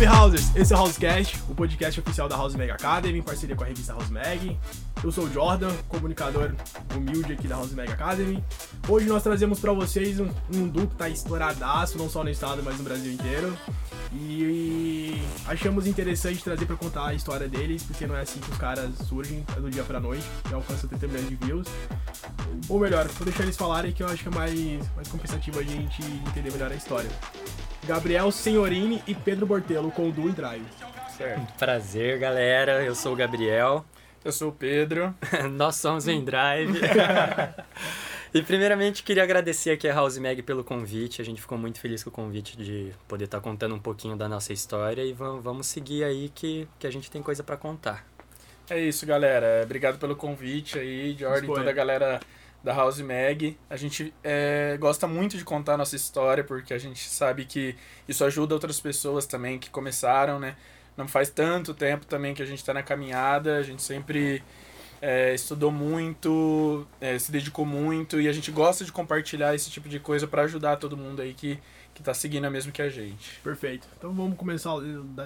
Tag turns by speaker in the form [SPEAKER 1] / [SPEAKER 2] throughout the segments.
[SPEAKER 1] Salve Housers! Esse é o Housecast, o podcast oficial da House Mag Academy, em parceria com a revista House Mag. Eu sou o Jordan, comunicador humilde aqui da House Mag Academy. Hoje nós trazemos para vocês um, um duo que tá estouradaço, não só no estado, mas no Brasil inteiro. E achamos interessante trazer para contar a história deles, porque não é assim que os caras surgem é do dia pra noite, e alcançam 30 milhões de views. Ou melhor, vou deixar eles falarem que eu acho que é mais, mais compensativo a gente entender melhor a história. Gabriel Senhorini e Pedro Bortelo com o Duo e Drive.
[SPEAKER 2] Certo.
[SPEAKER 3] Prazer, galera. Eu sou o Gabriel.
[SPEAKER 2] Eu sou o Pedro.
[SPEAKER 3] Nós somos o Endrive. e primeiramente queria agradecer aqui a House Mag pelo convite. A gente ficou muito feliz com o convite de poder estar contando um pouquinho da nossa história e vamos, vamos seguir aí que, que a gente tem coisa para contar.
[SPEAKER 2] É isso, galera. Obrigado pelo convite aí, Jordan e toda a galera da House Mag. A gente é, gosta muito de contar nossa história porque a gente sabe que isso ajuda outras pessoas também que começaram, né? Não faz tanto tempo também que a gente está na caminhada, a gente sempre é, estudou muito, é, se dedicou muito e a gente gosta de compartilhar esse tipo de coisa para ajudar todo mundo aí que, que tá seguindo a mesmo que a gente.
[SPEAKER 1] Perfeito. Então vamos começar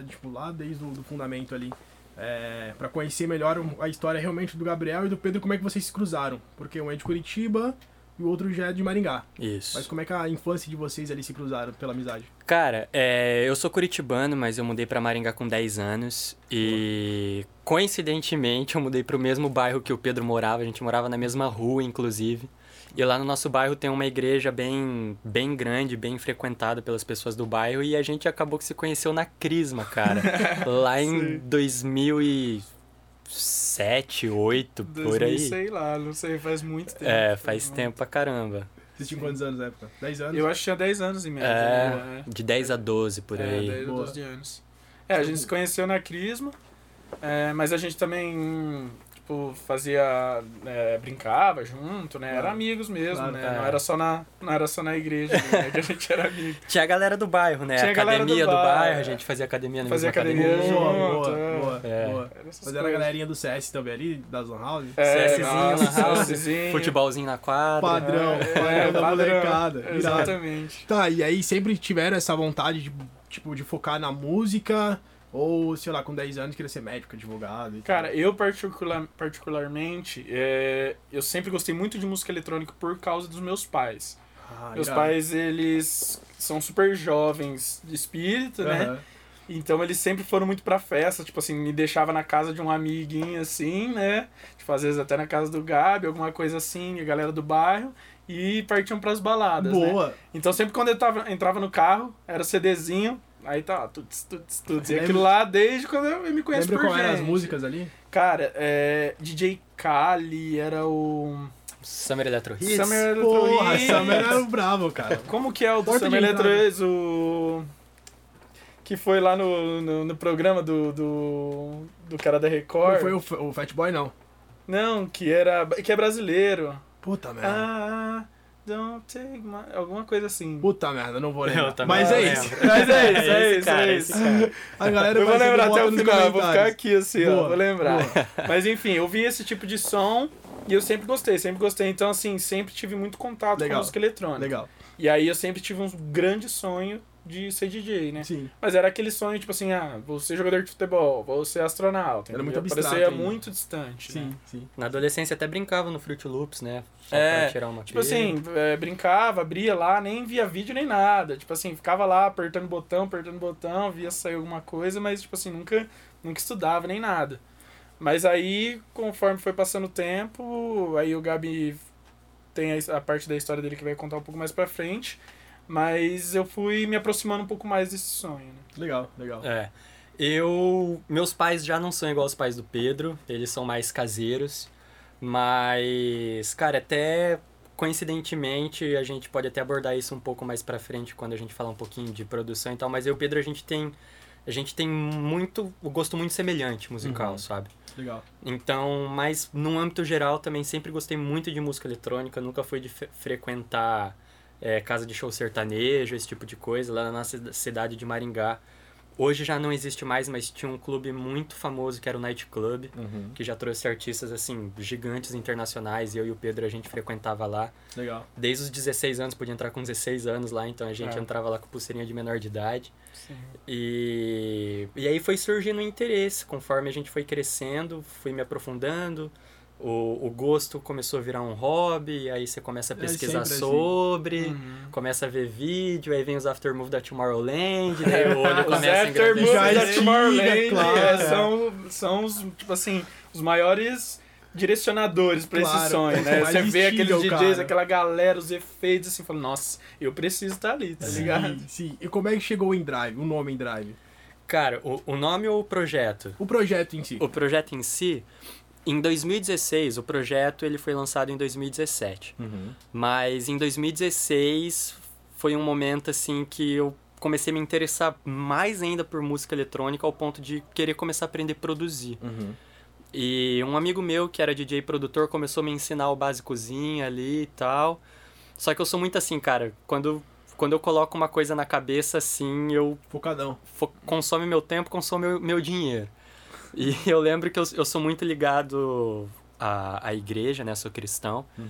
[SPEAKER 1] tipo, lá desde o do fundamento ali. É, para conhecer melhor a história realmente do Gabriel e do Pedro, como é que vocês se cruzaram? Porque um é de Curitiba e o outro já é de Maringá.
[SPEAKER 3] Isso.
[SPEAKER 1] Mas como é que a infância de vocês ali se cruzaram pela amizade?
[SPEAKER 3] Cara, é, eu sou curitibano, mas eu mudei para Maringá com 10 anos e coincidentemente eu mudei para o mesmo bairro que o Pedro morava, a gente morava na mesma rua, inclusive. E lá no nosso bairro tem uma igreja bem, bem grande, bem frequentada pelas pessoas do bairro. E a gente acabou que se conheceu na Crisma, cara. lá em 2007, 2008, por aí.
[SPEAKER 2] Sei lá, não sei, faz muito tempo.
[SPEAKER 3] É, faz tempo pra caramba.
[SPEAKER 1] Vocês tinham quantos anos na época? 10 anos?
[SPEAKER 2] Eu acho que tinha 10 anos em média.
[SPEAKER 3] É,
[SPEAKER 2] né?
[SPEAKER 3] de 10 a 12 por aí.
[SPEAKER 2] É, 10 a 12 anos. É, a gente se conheceu na Crisma, é, mas a gente também tipo, fazia. É, brincava junto, né? Era amigos mesmo, claro, né? É. Não, era só na, não era só na igreja né? que a gente era amigo.
[SPEAKER 3] Tinha a galera do bairro, né?
[SPEAKER 2] Tinha
[SPEAKER 3] academia
[SPEAKER 2] do,
[SPEAKER 3] do,
[SPEAKER 2] bairro,
[SPEAKER 3] bairro, a gente fazia academia na
[SPEAKER 2] fazia academia.
[SPEAKER 3] academia
[SPEAKER 1] boa,
[SPEAKER 2] junto,
[SPEAKER 1] boa,
[SPEAKER 2] é.
[SPEAKER 1] boa,
[SPEAKER 3] É.
[SPEAKER 1] boa. Mas era a galerinha do CS também ali, da Zone House?
[SPEAKER 2] É,
[SPEAKER 3] CSzinho house,
[SPEAKER 2] CSzinho.
[SPEAKER 3] futebolzinho na quadra.
[SPEAKER 1] Padrão,
[SPEAKER 2] É,
[SPEAKER 1] padrão
[SPEAKER 2] é,
[SPEAKER 1] da molecada.
[SPEAKER 2] Exatamente.
[SPEAKER 1] Tá, e aí sempre tiveram essa vontade de, tipo, de focar na música ou, sei lá, com 10 anos queria ser médico, advogado e tal?
[SPEAKER 2] Cara, eu particular, particularmente, é, eu sempre gostei muito de música eletrônica por causa dos meus pais.
[SPEAKER 1] Ah,
[SPEAKER 2] meus pais, eles são super jovens de espírito, né?
[SPEAKER 1] Aham.
[SPEAKER 2] Então eles sempre foram muito pra festa, tipo assim, me deixava na casa de um amiguinho assim, né? Tipo, às vezes até na casa do Gabi, alguma coisa assim, a galera do bairro, e partiam pras baladas, né?
[SPEAKER 1] Boa.
[SPEAKER 2] Então sempre quando eu tava, entrava no carro, era CDzinho, aí tá, tuts, tuts, tuts. E aquilo lá desde quando eu me conheço
[SPEAKER 1] Lembra
[SPEAKER 2] por
[SPEAKER 1] qual eram as
[SPEAKER 2] gente.
[SPEAKER 1] músicas ali?
[SPEAKER 2] Cara, é, DJ Kali, era o...
[SPEAKER 3] Summer Electro Hits.
[SPEAKER 2] Summer Electro
[SPEAKER 1] Porra,
[SPEAKER 2] Hits.
[SPEAKER 1] Summer era o bravo, cara.
[SPEAKER 2] Como que é o do
[SPEAKER 1] Porta
[SPEAKER 2] Summer Electro. Hits? O... Que foi lá no, no, no programa do, do, do cara da
[SPEAKER 1] Não
[SPEAKER 2] Record.
[SPEAKER 1] foi o, o Fat Boy, não.
[SPEAKER 2] Não, que era. que é brasileiro.
[SPEAKER 1] Puta merda.
[SPEAKER 2] Ah, don't take my. Alguma coisa assim.
[SPEAKER 1] Puta merda, não vou lembrar.
[SPEAKER 3] Eu
[SPEAKER 1] Mas é
[SPEAKER 3] lembro.
[SPEAKER 1] isso.
[SPEAKER 2] Mas é isso, é
[SPEAKER 3] Esse
[SPEAKER 2] isso,
[SPEAKER 3] cara,
[SPEAKER 2] é isso.
[SPEAKER 3] cara.
[SPEAKER 1] A galera
[SPEAKER 2] Eu vou lembrar até o final, eu vou ficar aqui assim,
[SPEAKER 1] Boa,
[SPEAKER 2] ó, vou lembrar.
[SPEAKER 1] boa.
[SPEAKER 2] Mas enfim, eu vi esse tipo de som e eu sempre gostei, sempre gostei. Então, assim, sempre tive muito contato
[SPEAKER 1] Legal.
[SPEAKER 2] com música eletrônica.
[SPEAKER 1] Legal.
[SPEAKER 2] E aí eu sempre tive um grande sonho de ser DJ, né?
[SPEAKER 1] Sim.
[SPEAKER 2] Mas era aquele sonho, tipo assim, ah, vou ser jogador de futebol, vou ser astronauta.
[SPEAKER 1] Era
[SPEAKER 2] entendeu?
[SPEAKER 1] muito abstrato
[SPEAKER 2] Parecia
[SPEAKER 1] ainda.
[SPEAKER 2] muito distante,
[SPEAKER 1] Sim,
[SPEAKER 2] né?
[SPEAKER 1] sim.
[SPEAKER 3] Na adolescência até brincava no Fruit Loops, né? Só
[SPEAKER 2] É,
[SPEAKER 3] pra tirar uma
[SPEAKER 2] Tipo assim, é, brincava, abria lá, nem via vídeo nem nada. Tipo assim, ficava lá apertando botão, apertando botão, via sair alguma coisa, mas tipo assim, nunca, nunca estudava nem nada. Mas aí, conforme foi passando o tempo, aí o Gabi tem a, a parte da história dele que vai contar um pouco mais pra frente. Mas eu fui me aproximando um pouco mais desse sonho, né?
[SPEAKER 1] Legal, legal.
[SPEAKER 3] É. Eu. Meus pais já não são igual os pais do Pedro, eles são mais caseiros. Mas, cara, até coincidentemente a gente pode até abordar isso um pouco mais pra frente quando a gente falar um pouquinho de produção e tal. Mas eu e o Pedro a gente tem. A gente tem muito. O gosto muito semelhante musical,
[SPEAKER 1] Uhum.
[SPEAKER 3] sabe?
[SPEAKER 1] Legal.
[SPEAKER 3] Então, mas no âmbito geral também sempre gostei muito de música eletrônica, nunca fui de frequentar é, casa de show sertanejo, esse tipo de coisa. Lá na nossa cida- cidade de Maringá, Hoje já não existe mais, mas tinha um clube muito famoso que era o Night Club, uhum. que já trouxe artistas assim gigantes internacionais. E eu e o Pedro a gente frequentava lá.
[SPEAKER 1] Legal.
[SPEAKER 3] Desde os 16 anos, podia entrar com 16 anos lá, então a gente é. entrava lá com pulseirinha de menor de idade. Sim. E, e aí foi surgindo o interesse, conforme a gente foi crescendo, fui me aprofundando o, o gosto começou a virar um hobby, aí você começa a é pesquisar é sobre, assim. uhum. começa a ver vídeo, aí vem os aftermove da Tomorrowland, daí o olho começa a engrandecer.
[SPEAKER 2] Os aftermove da Tomorrowland claro. é, são, são os, tipo assim, os maiores direcionadores para claro, esse sonho, né? Você vê aqueles DJs, cara. aquela galera, os efeitos, assim, fala, nossa, eu preciso estar ali, tá sim, ligado?
[SPEAKER 1] Sim, e como é que chegou o InDrive, o nome InDrive?
[SPEAKER 3] Cara, o, o nome ou o projeto?
[SPEAKER 1] O projeto em si.
[SPEAKER 3] O projeto em si, em 2016, o projeto ele foi lançado em 2017. Uhum. Mas em 2016 foi um momento assim que eu comecei a me interessar mais ainda por música eletrônica ao ponto de querer começar a aprender a produzir. Uhum. E um amigo meu que era DJ produtor começou a me ensinar o básicozinho ali e tal. Só que eu sou muito assim, cara, quando quando eu coloco uma coisa na cabeça assim, eu
[SPEAKER 1] focadão.
[SPEAKER 3] Fo consome meu tempo, consome meu, meu dinheiro. E eu lembro que eu, eu sou muito ligado à, à igreja, né? Sou cristão. Uhum.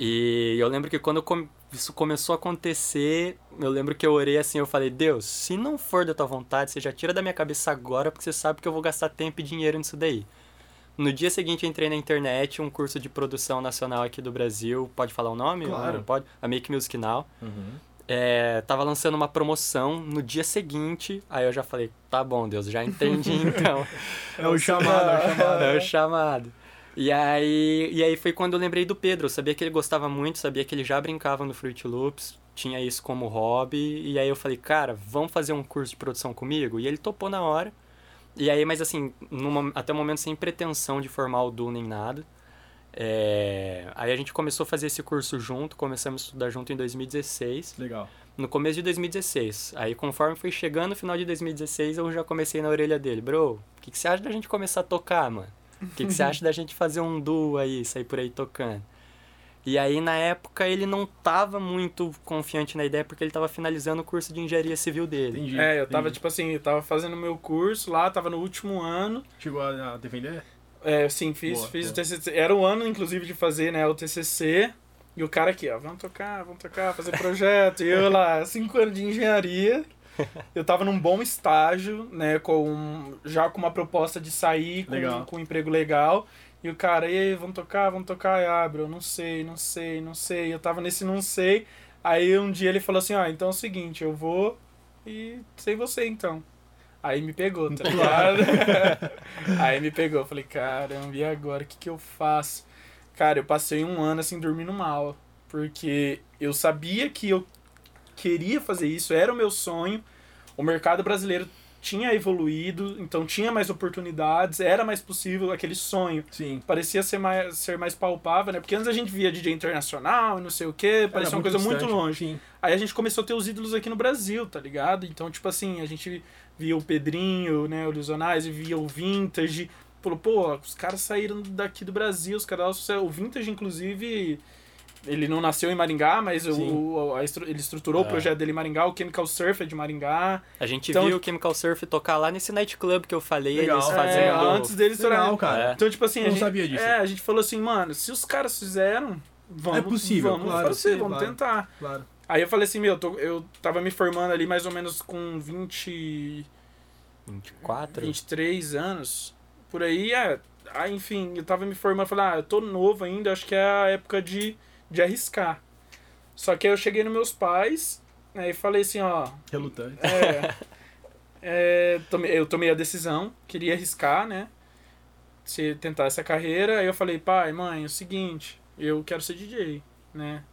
[SPEAKER 3] E eu lembro que quando isso começou a acontecer, eu lembro que eu orei assim, eu falei, Deus, se não for da tua vontade, você já tira da minha cabeça agora, porque você sabe que eu vou gastar tempo e dinheiro nisso daí. No dia seguinte eu entrei na internet, um curso de produção nacional aqui do Brasil, pode falar o nome?
[SPEAKER 1] Claro.
[SPEAKER 3] pode? A Make Music Now. Uhum é, tava lançando uma promoção no dia seguinte. Aí eu já falei, tá bom, Deus, já entendi então.
[SPEAKER 1] é o chamado, é o chamado.
[SPEAKER 3] É o chamado. E aí, e aí foi quando eu lembrei do Pedro. Eu sabia que ele gostava muito, sabia que ele já brincava no Fruit Loops, tinha isso como hobby. E aí eu falei, cara, vamos fazer um curso de produção comigo? E ele topou na hora. E aí, mas assim, numa, até o momento sem pretensão de formar o Du nem nada. É... Aí a gente começou a fazer esse curso junto, começamos a estudar junto em 2016.
[SPEAKER 1] Legal.
[SPEAKER 3] No começo de 2016. Aí conforme foi chegando no final de 2016, eu já comecei na orelha dele. Bro, o que, que você acha da gente começar a tocar, mano? O que, que você acha da gente fazer um duo aí, sair por aí tocando? E aí, na época, ele não tava muito confiante na ideia, porque ele tava finalizando o curso de engenharia civil dele.
[SPEAKER 2] Entendi, é, eu tava, entendi. tipo assim, eu tava fazendo meu curso lá, tava no último ano.
[SPEAKER 1] Chegou a defender?
[SPEAKER 2] É, sim, fiz, boa, fiz o TCC. Era o ano, inclusive, de fazer né, o TCC. E o cara aqui, ó, vamos tocar, vamos tocar, fazer projeto. e eu lá, cinco anos de engenharia. Eu tava num bom estágio, né, com já com uma proposta de sair com, com um emprego legal. E o cara, e aí, vamos tocar, vamos tocar? E abre, eu não sei, não sei, não sei. Eu tava nesse não sei. Aí um dia ele falou assim, ó, então é o seguinte, eu vou e sem você então. Aí me pegou, tá ligado? aí me pegou, falei, caramba, e agora? O que, que eu faço? Cara, eu passei um ano assim dormindo mal. Porque eu sabia que eu queria fazer isso, era o meu sonho. O mercado brasileiro tinha evoluído, então tinha mais oportunidades, era mais possível aquele sonho.
[SPEAKER 1] Sim.
[SPEAKER 2] Parecia ser mais, ser mais palpável, né? Porque antes a gente via DJ internacional e não sei o quê, parecia uma coisa distante. muito longe. Sim. Aí a gente começou a ter os ídolos aqui no Brasil, tá ligado? Então, tipo assim, a gente via o Pedrinho, né, o Lusionais, e via o Vintage. Falou, pô, os caras saíram daqui do Brasil, os caras. O Vintage, inclusive, ele não nasceu em Maringá, mas o, a, ele estruturou é. o projeto dele em Maringá, o Chemical Surf é de Maringá.
[SPEAKER 3] A gente então, viu o Chemical Surf tocar lá nesse nightclub que eu falei, legal. eles fazendo... É,
[SPEAKER 2] antes deles
[SPEAKER 1] legal, cara.
[SPEAKER 2] É. Então, tipo assim,
[SPEAKER 1] não
[SPEAKER 2] a gente,
[SPEAKER 1] sabia disso.
[SPEAKER 2] É, a gente falou assim, mano, se os caras fizeram, vamos,
[SPEAKER 1] é possível,
[SPEAKER 2] vamos
[SPEAKER 1] claro,
[SPEAKER 2] fazer, sim, vamos
[SPEAKER 1] claro,
[SPEAKER 2] tentar.
[SPEAKER 1] Claro.
[SPEAKER 2] Aí eu falei assim, meu, eu, tô, eu tava me formando ali mais ou menos com 20...
[SPEAKER 3] 24?
[SPEAKER 2] 23 anos. Por aí, é. Aí, enfim, eu tava me formando, falei, ah, eu tô novo ainda, acho que é a época de, de arriscar. Só que aí eu cheguei nos meus pais, né, e falei assim, ó.
[SPEAKER 1] Relutante.
[SPEAKER 2] É. é tomei, eu tomei a decisão, queria arriscar, né? Se tentar essa carreira. Aí eu falei, pai, mãe, é o seguinte, eu quero ser DJ, né?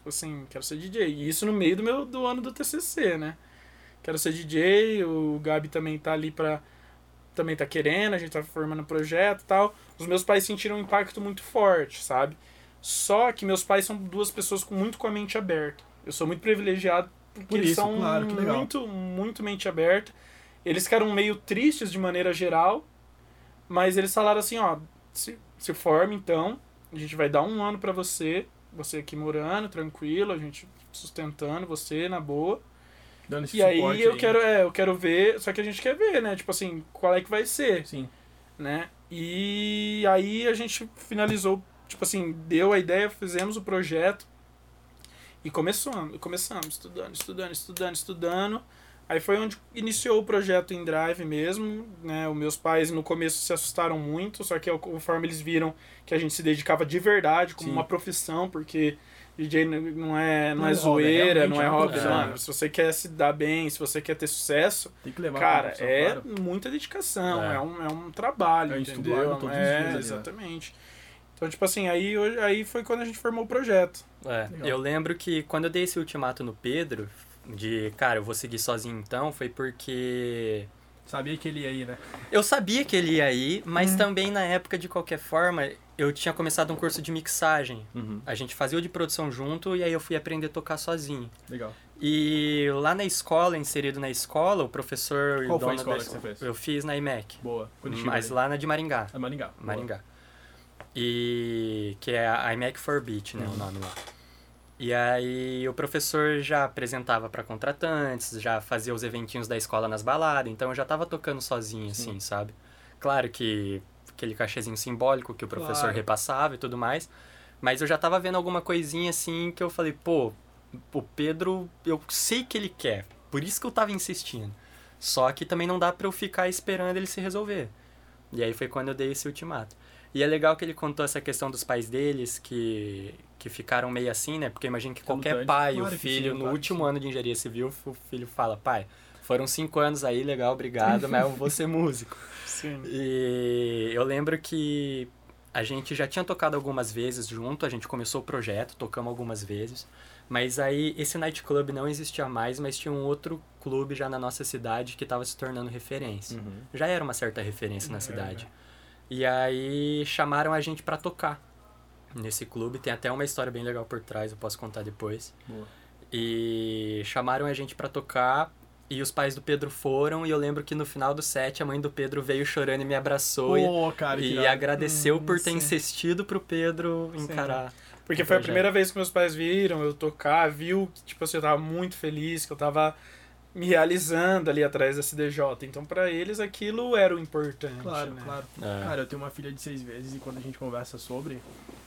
[SPEAKER 2] Tipo assim, quero ser DJ. E isso no meio do meu do ano do TCC, né? quero ser DJ, o Gabi também tá ali pra. Também tá querendo, a gente tá formando projeto e tal. Os meus pais sentiram um impacto muito forte, sabe? Só que meus pais são duas pessoas com muito com a mente aberta. Eu sou muito privilegiado porque
[SPEAKER 1] Por
[SPEAKER 2] eles
[SPEAKER 1] isso,
[SPEAKER 2] são
[SPEAKER 1] claro,
[SPEAKER 2] muito, muito mente aberta. Eles ficaram meio tristes de maneira geral, mas eles falaram assim, ó, se, se forme então, a gente vai dar um ano para você, você aqui morando, tranquilo, a gente sustentando você na boa.
[SPEAKER 1] Dando esse
[SPEAKER 2] E aí eu quero, é, eu quero ver, só que a gente quer ver, né? Tipo assim, qual é que vai ser,
[SPEAKER 1] Sim.
[SPEAKER 2] né? E aí a gente finalizou, tipo assim, deu a ideia, fizemos o projeto e começamos, começamos estudando, estudando, estudando, estudando. Aí foi onde iniciou o projeto em Drive mesmo, né? Os meus pais no começo se assustaram muito, só que conforme eles viram que a gente se dedicava de verdade como
[SPEAKER 1] Sim.
[SPEAKER 2] uma profissão, porque DJ não é, não
[SPEAKER 1] Não
[SPEAKER 2] é
[SPEAKER 1] é
[SPEAKER 2] zoeira, não é
[SPEAKER 1] é
[SPEAKER 2] hobby,
[SPEAKER 1] profissão.
[SPEAKER 2] mano. Se você quer se dar bem, se você quer ter sucesso,
[SPEAKER 1] Tem que levar
[SPEAKER 2] cara,
[SPEAKER 1] pra
[SPEAKER 2] é
[SPEAKER 1] claro.
[SPEAKER 2] muita dedicação,
[SPEAKER 3] É.
[SPEAKER 2] é, um, é um trabalho,
[SPEAKER 1] É
[SPEAKER 2] entendeu?
[SPEAKER 1] árduo todos os
[SPEAKER 2] é,
[SPEAKER 1] dias ali, né?
[SPEAKER 2] exatamente. Então, tipo assim, aí, aí foi quando a gente formou o projeto.
[SPEAKER 3] É,
[SPEAKER 1] Legal.
[SPEAKER 3] eu lembro que quando eu dei esse ultimato no Pedro, de, cara, eu vou seguir sozinho então, foi porque
[SPEAKER 1] Sabia que ele ia aí, né?
[SPEAKER 3] eu sabia que ele ia ir, mas também na época, de qualquer forma, eu tinha começado um curso de mixagem. A gente fazia o de produção junto e aí eu fui aprender a tocar sozinho.
[SPEAKER 1] Legal.
[SPEAKER 3] E lá na escola, inserido na escola, o professor... e
[SPEAKER 1] Qual foi a escola
[SPEAKER 3] da
[SPEAKER 1] que você fez?
[SPEAKER 3] Eu fiz na IMEC,
[SPEAKER 1] Boa. Curitiba.
[SPEAKER 3] mas lá na de Maringá.
[SPEAKER 1] É Maringá. Boa.
[SPEAKER 3] Maringá. E que é a IMAC for Beat, né, o nome lá. E aí o professor já apresentava para contratantes, já fazia os eventinhos da escola nas baladas, então eu já tava tocando sozinho assim, sabe? Claro que aquele cachezinho simbólico que o professor
[SPEAKER 1] Claro.
[SPEAKER 3] repassava e tudo mais, mas eu já tava vendo alguma coisinha assim que eu falei, pô, o Pedro, eu sei que ele quer, por isso que eu tava insistindo. Só que também não dá pra eu ficar esperando ele se resolver. E aí foi quando eu dei esse ultimato. E é legal que ele contou essa questão dos pais deles, que, que ficaram meio assim, né? Porque eu imagino que qualquer
[SPEAKER 1] Relutantes.
[SPEAKER 3] pai,
[SPEAKER 1] Claro
[SPEAKER 3] o filho,
[SPEAKER 1] sim,
[SPEAKER 3] no
[SPEAKER 1] claro
[SPEAKER 3] último
[SPEAKER 1] sim.
[SPEAKER 3] ano de engenharia civil, o filho fala, pai, foram cinco anos aí, legal, obrigado, mas eu vou ser músico.
[SPEAKER 2] Sim.
[SPEAKER 3] E eu lembro que a gente já tinha tocado algumas vezes junto, a gente começou o projeto, tocamos algumas vezes, mas aí esse nightclub não existia mais, mas tinha um outro clube já na nossa cidade que estava se tornando referência.
[SPEAKER 1] Uhum.
[SPEAKER 3] Já era uma certa referência na
[SPEAKER 2] É,
[SPEAKER 3] cidade. E aí chamaram a gente pra tocar nesse clube, tem até uma história bem legal por trás, eu posso contar depois.
[SPEAKER 1] Boa.
[SPEAKER 3] E chamaram a gente pra tocar e os pais do Pedro foram e eu lembro que no final do set a mãe do Pedro veio chorando e me abraçou e-
[SPEAKER 1] Pô, cara,
[SPEAKER 3] e, agradeceu
[SPEAKER 2] Hum,
[SPEAKER 3] por ter
[SPEAKER 2] sim.
[SPEAKER 3] insistido pro Pedro encarar.
[SPEAKER 2] Porque
[SPEAKER 3] o
[SPEAKER 2] foi a
[SPEAKER 3] projeto.
[SPEAKER 2] primeira vez que meus pais viram eu tocar, viu que tipo assim, eu tava muito feliz, que eu tava me realizando ali atrás da CDJ. Então pra eles aquilo era o importante,
[SPEAKER 1] Claro,
[SPEAKER 2] né?
[SPEAKER 1] claro.
[SPEAKER 3] É.
[SPEAKER 1] Cara, eu tenho uma filha de seis meses e quando a gente conversa sobre,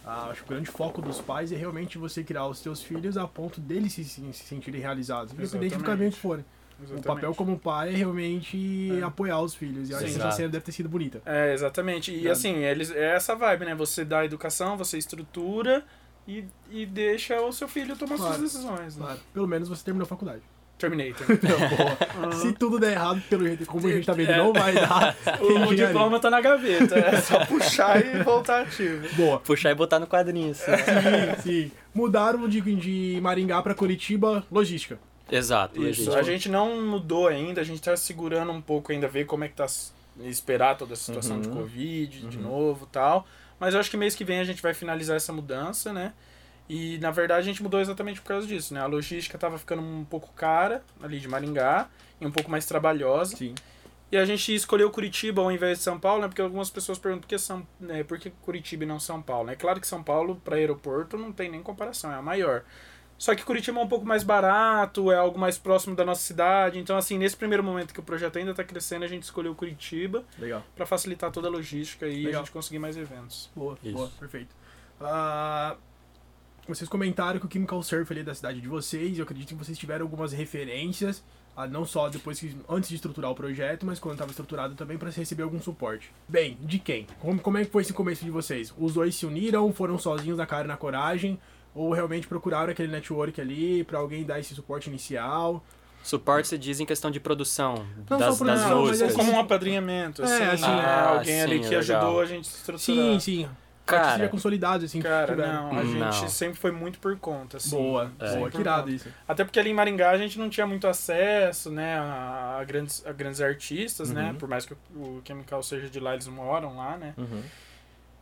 [SPEAKER 1] ah, acho que o grande foco dos pais é realmente você criar os seus filhos a ponto deles se, se sentirem realizados, independente do caminho que forem. O
[SPEAKER 2] Exatamente.
[SPEAKER 1] papel como pai é realmente
[SPEAKER 2] É.
[SPEAKER 1] apoiar os filhos. E acho que essa cena deve ter sido bonita.
[SPEAKER 2] É, exatamente. E
[SPEAKER 1] Sabe?
[SPEAKER 2] assim, eles, é essa vibe, né? Você dá a educação, você estrutura e, e deixa o seu filho tomar
[SPEAKER 1] Claro.
[SPEAKER 2] suas decisões. Né?
[SPEAKER 1] Claro. Pelo menos você terminou a faculdade.
[SPEAKER 2] Terminator.
[SPEAKER 1] Boa. Se tudo der errado, pelo jeito como a gente tá vendo,
[SPEAKER 2] É.
[SPEAKER 1] não vai dar.
[SPEAKER 2] o, o diploma tá na gaveta. É só puxar e voltar ativo.
[SPEAKER 1] Boa.
[SPEAKER 3] Puxar e botar no quadrinho, assim.
[SPEAKER 1] Sim, sim. Mudaram de, de Maringá pra Curitiba, logística.
[SPEAKER 3] Exato.
[SPEAKER 2] Isso,
[SPEAKER 3] legítimo.
[SPEAKER 2] a gente não mudou ainda, a gente tá segurando um pouco ainda, ver como é que tá. Esperar toda a situação de
[SPEAKER 1] Uhum.
[SPEAKER 2] Covid de novo tal. Mas eu acho que mês que vem a gente vai finalizar essa mudança, né? E na verdade a gente mudou exatamente por causa disso, né? A logística tava ficando um pouco cara ali de Maringá e um pouco mais trabalhosa.
[SPEAKER 1] Sim.
[SPEAKER 2] E a gente escolheu Curitiba ao invés de São Paulo, né? Porque algumas pessoas perguntam por que, São, né, por que Curitiba e não São Paulo. É claro que São Paulo, para aeroporto, não tem nem comparação, é a maior. Só que Curitiba é um pouco mais barato, é algo mais próximo da nossa cidade. Então, assim, nesse primeiro momento que o projeto ainda está crescendo, a gente escolheu Curitiba
[SPEAKER 1] Legal.
[SPEAKER 2] para facilitar toda a logística e
[SPEAKER 1] Legal.
[SPEAKER 2] a gente conseguir mais eventos.
[SPEAKER 1] Boa,
[SPEAKER 3] Isso.
[SPEAKER 1] boa, perfeito. Ah, vocês comentaram que o Chemical Surf ali é da cidade de vocês, eu acredito que vocês tiveram algumas referências, ah, não só depois que antes de estruturar o projeto, mas quando estava estruturado também para receber algum suporte. Bem, de quem? Como, como é que foi esse começo de vocês? Os dois se uniram, foram sozinhos na cara e na coragem, ou realmente procuraram aquele network ali para alguém dar esse suporte inicial?
[SPEAKER 3] Suporte se diz em questão de produção
[SPEAKER 1] Não
[SPEAKER 3] das,
[SPEAKER 1] só
[SPEAKER 3] das
[SPEAKER 1] produção, mas
[SPEAKER 3] músicas.
[SPEAKER 1] assim,
[SPEAKER 2] como um apadrinhamento,
[SPEAKER 1] É,
[SPEAKER 2] assim,
[SPEAKER 1] assim,
[SPEAKER 2] né?
[SPEAKER 3] ah,
[SPEAKER 2] Alguém ali
[SPEAKER 3] sim,
[SPEAKER 2] que
[SPEAKER 3] legal.
[SPEAKER 2] ajudou a gente a estruturar.
[SPEAKER 1] Sim, sim.
[SPEAKER 3] Cara,
[SPEAKER 1] Partilha consolidados, assim, que
[SPEAKER 2] Cara,
[SPEAKER 1] tiveram.
[SPEAKER 2] não, a
[SPEAKER 3] Não.
[SPEAKER 2] gente sempre foi muito por conta, assim.
[SPEAKER 1] Boa,
[SPEAKER 3] É.
[SPEAKER 1] boa, que irado isso.
[SPEAKER 2] Até porque ali em Maringá a gente não tinha muito acesso, né, a, a grandes, a grandes artistas, né,
[SPEAKER 1] Uhum.
[SPEAKER 2] por mais que o, o Chemical seja de lá, eles moram lá, né.
[SPEAKER 1] Uhum.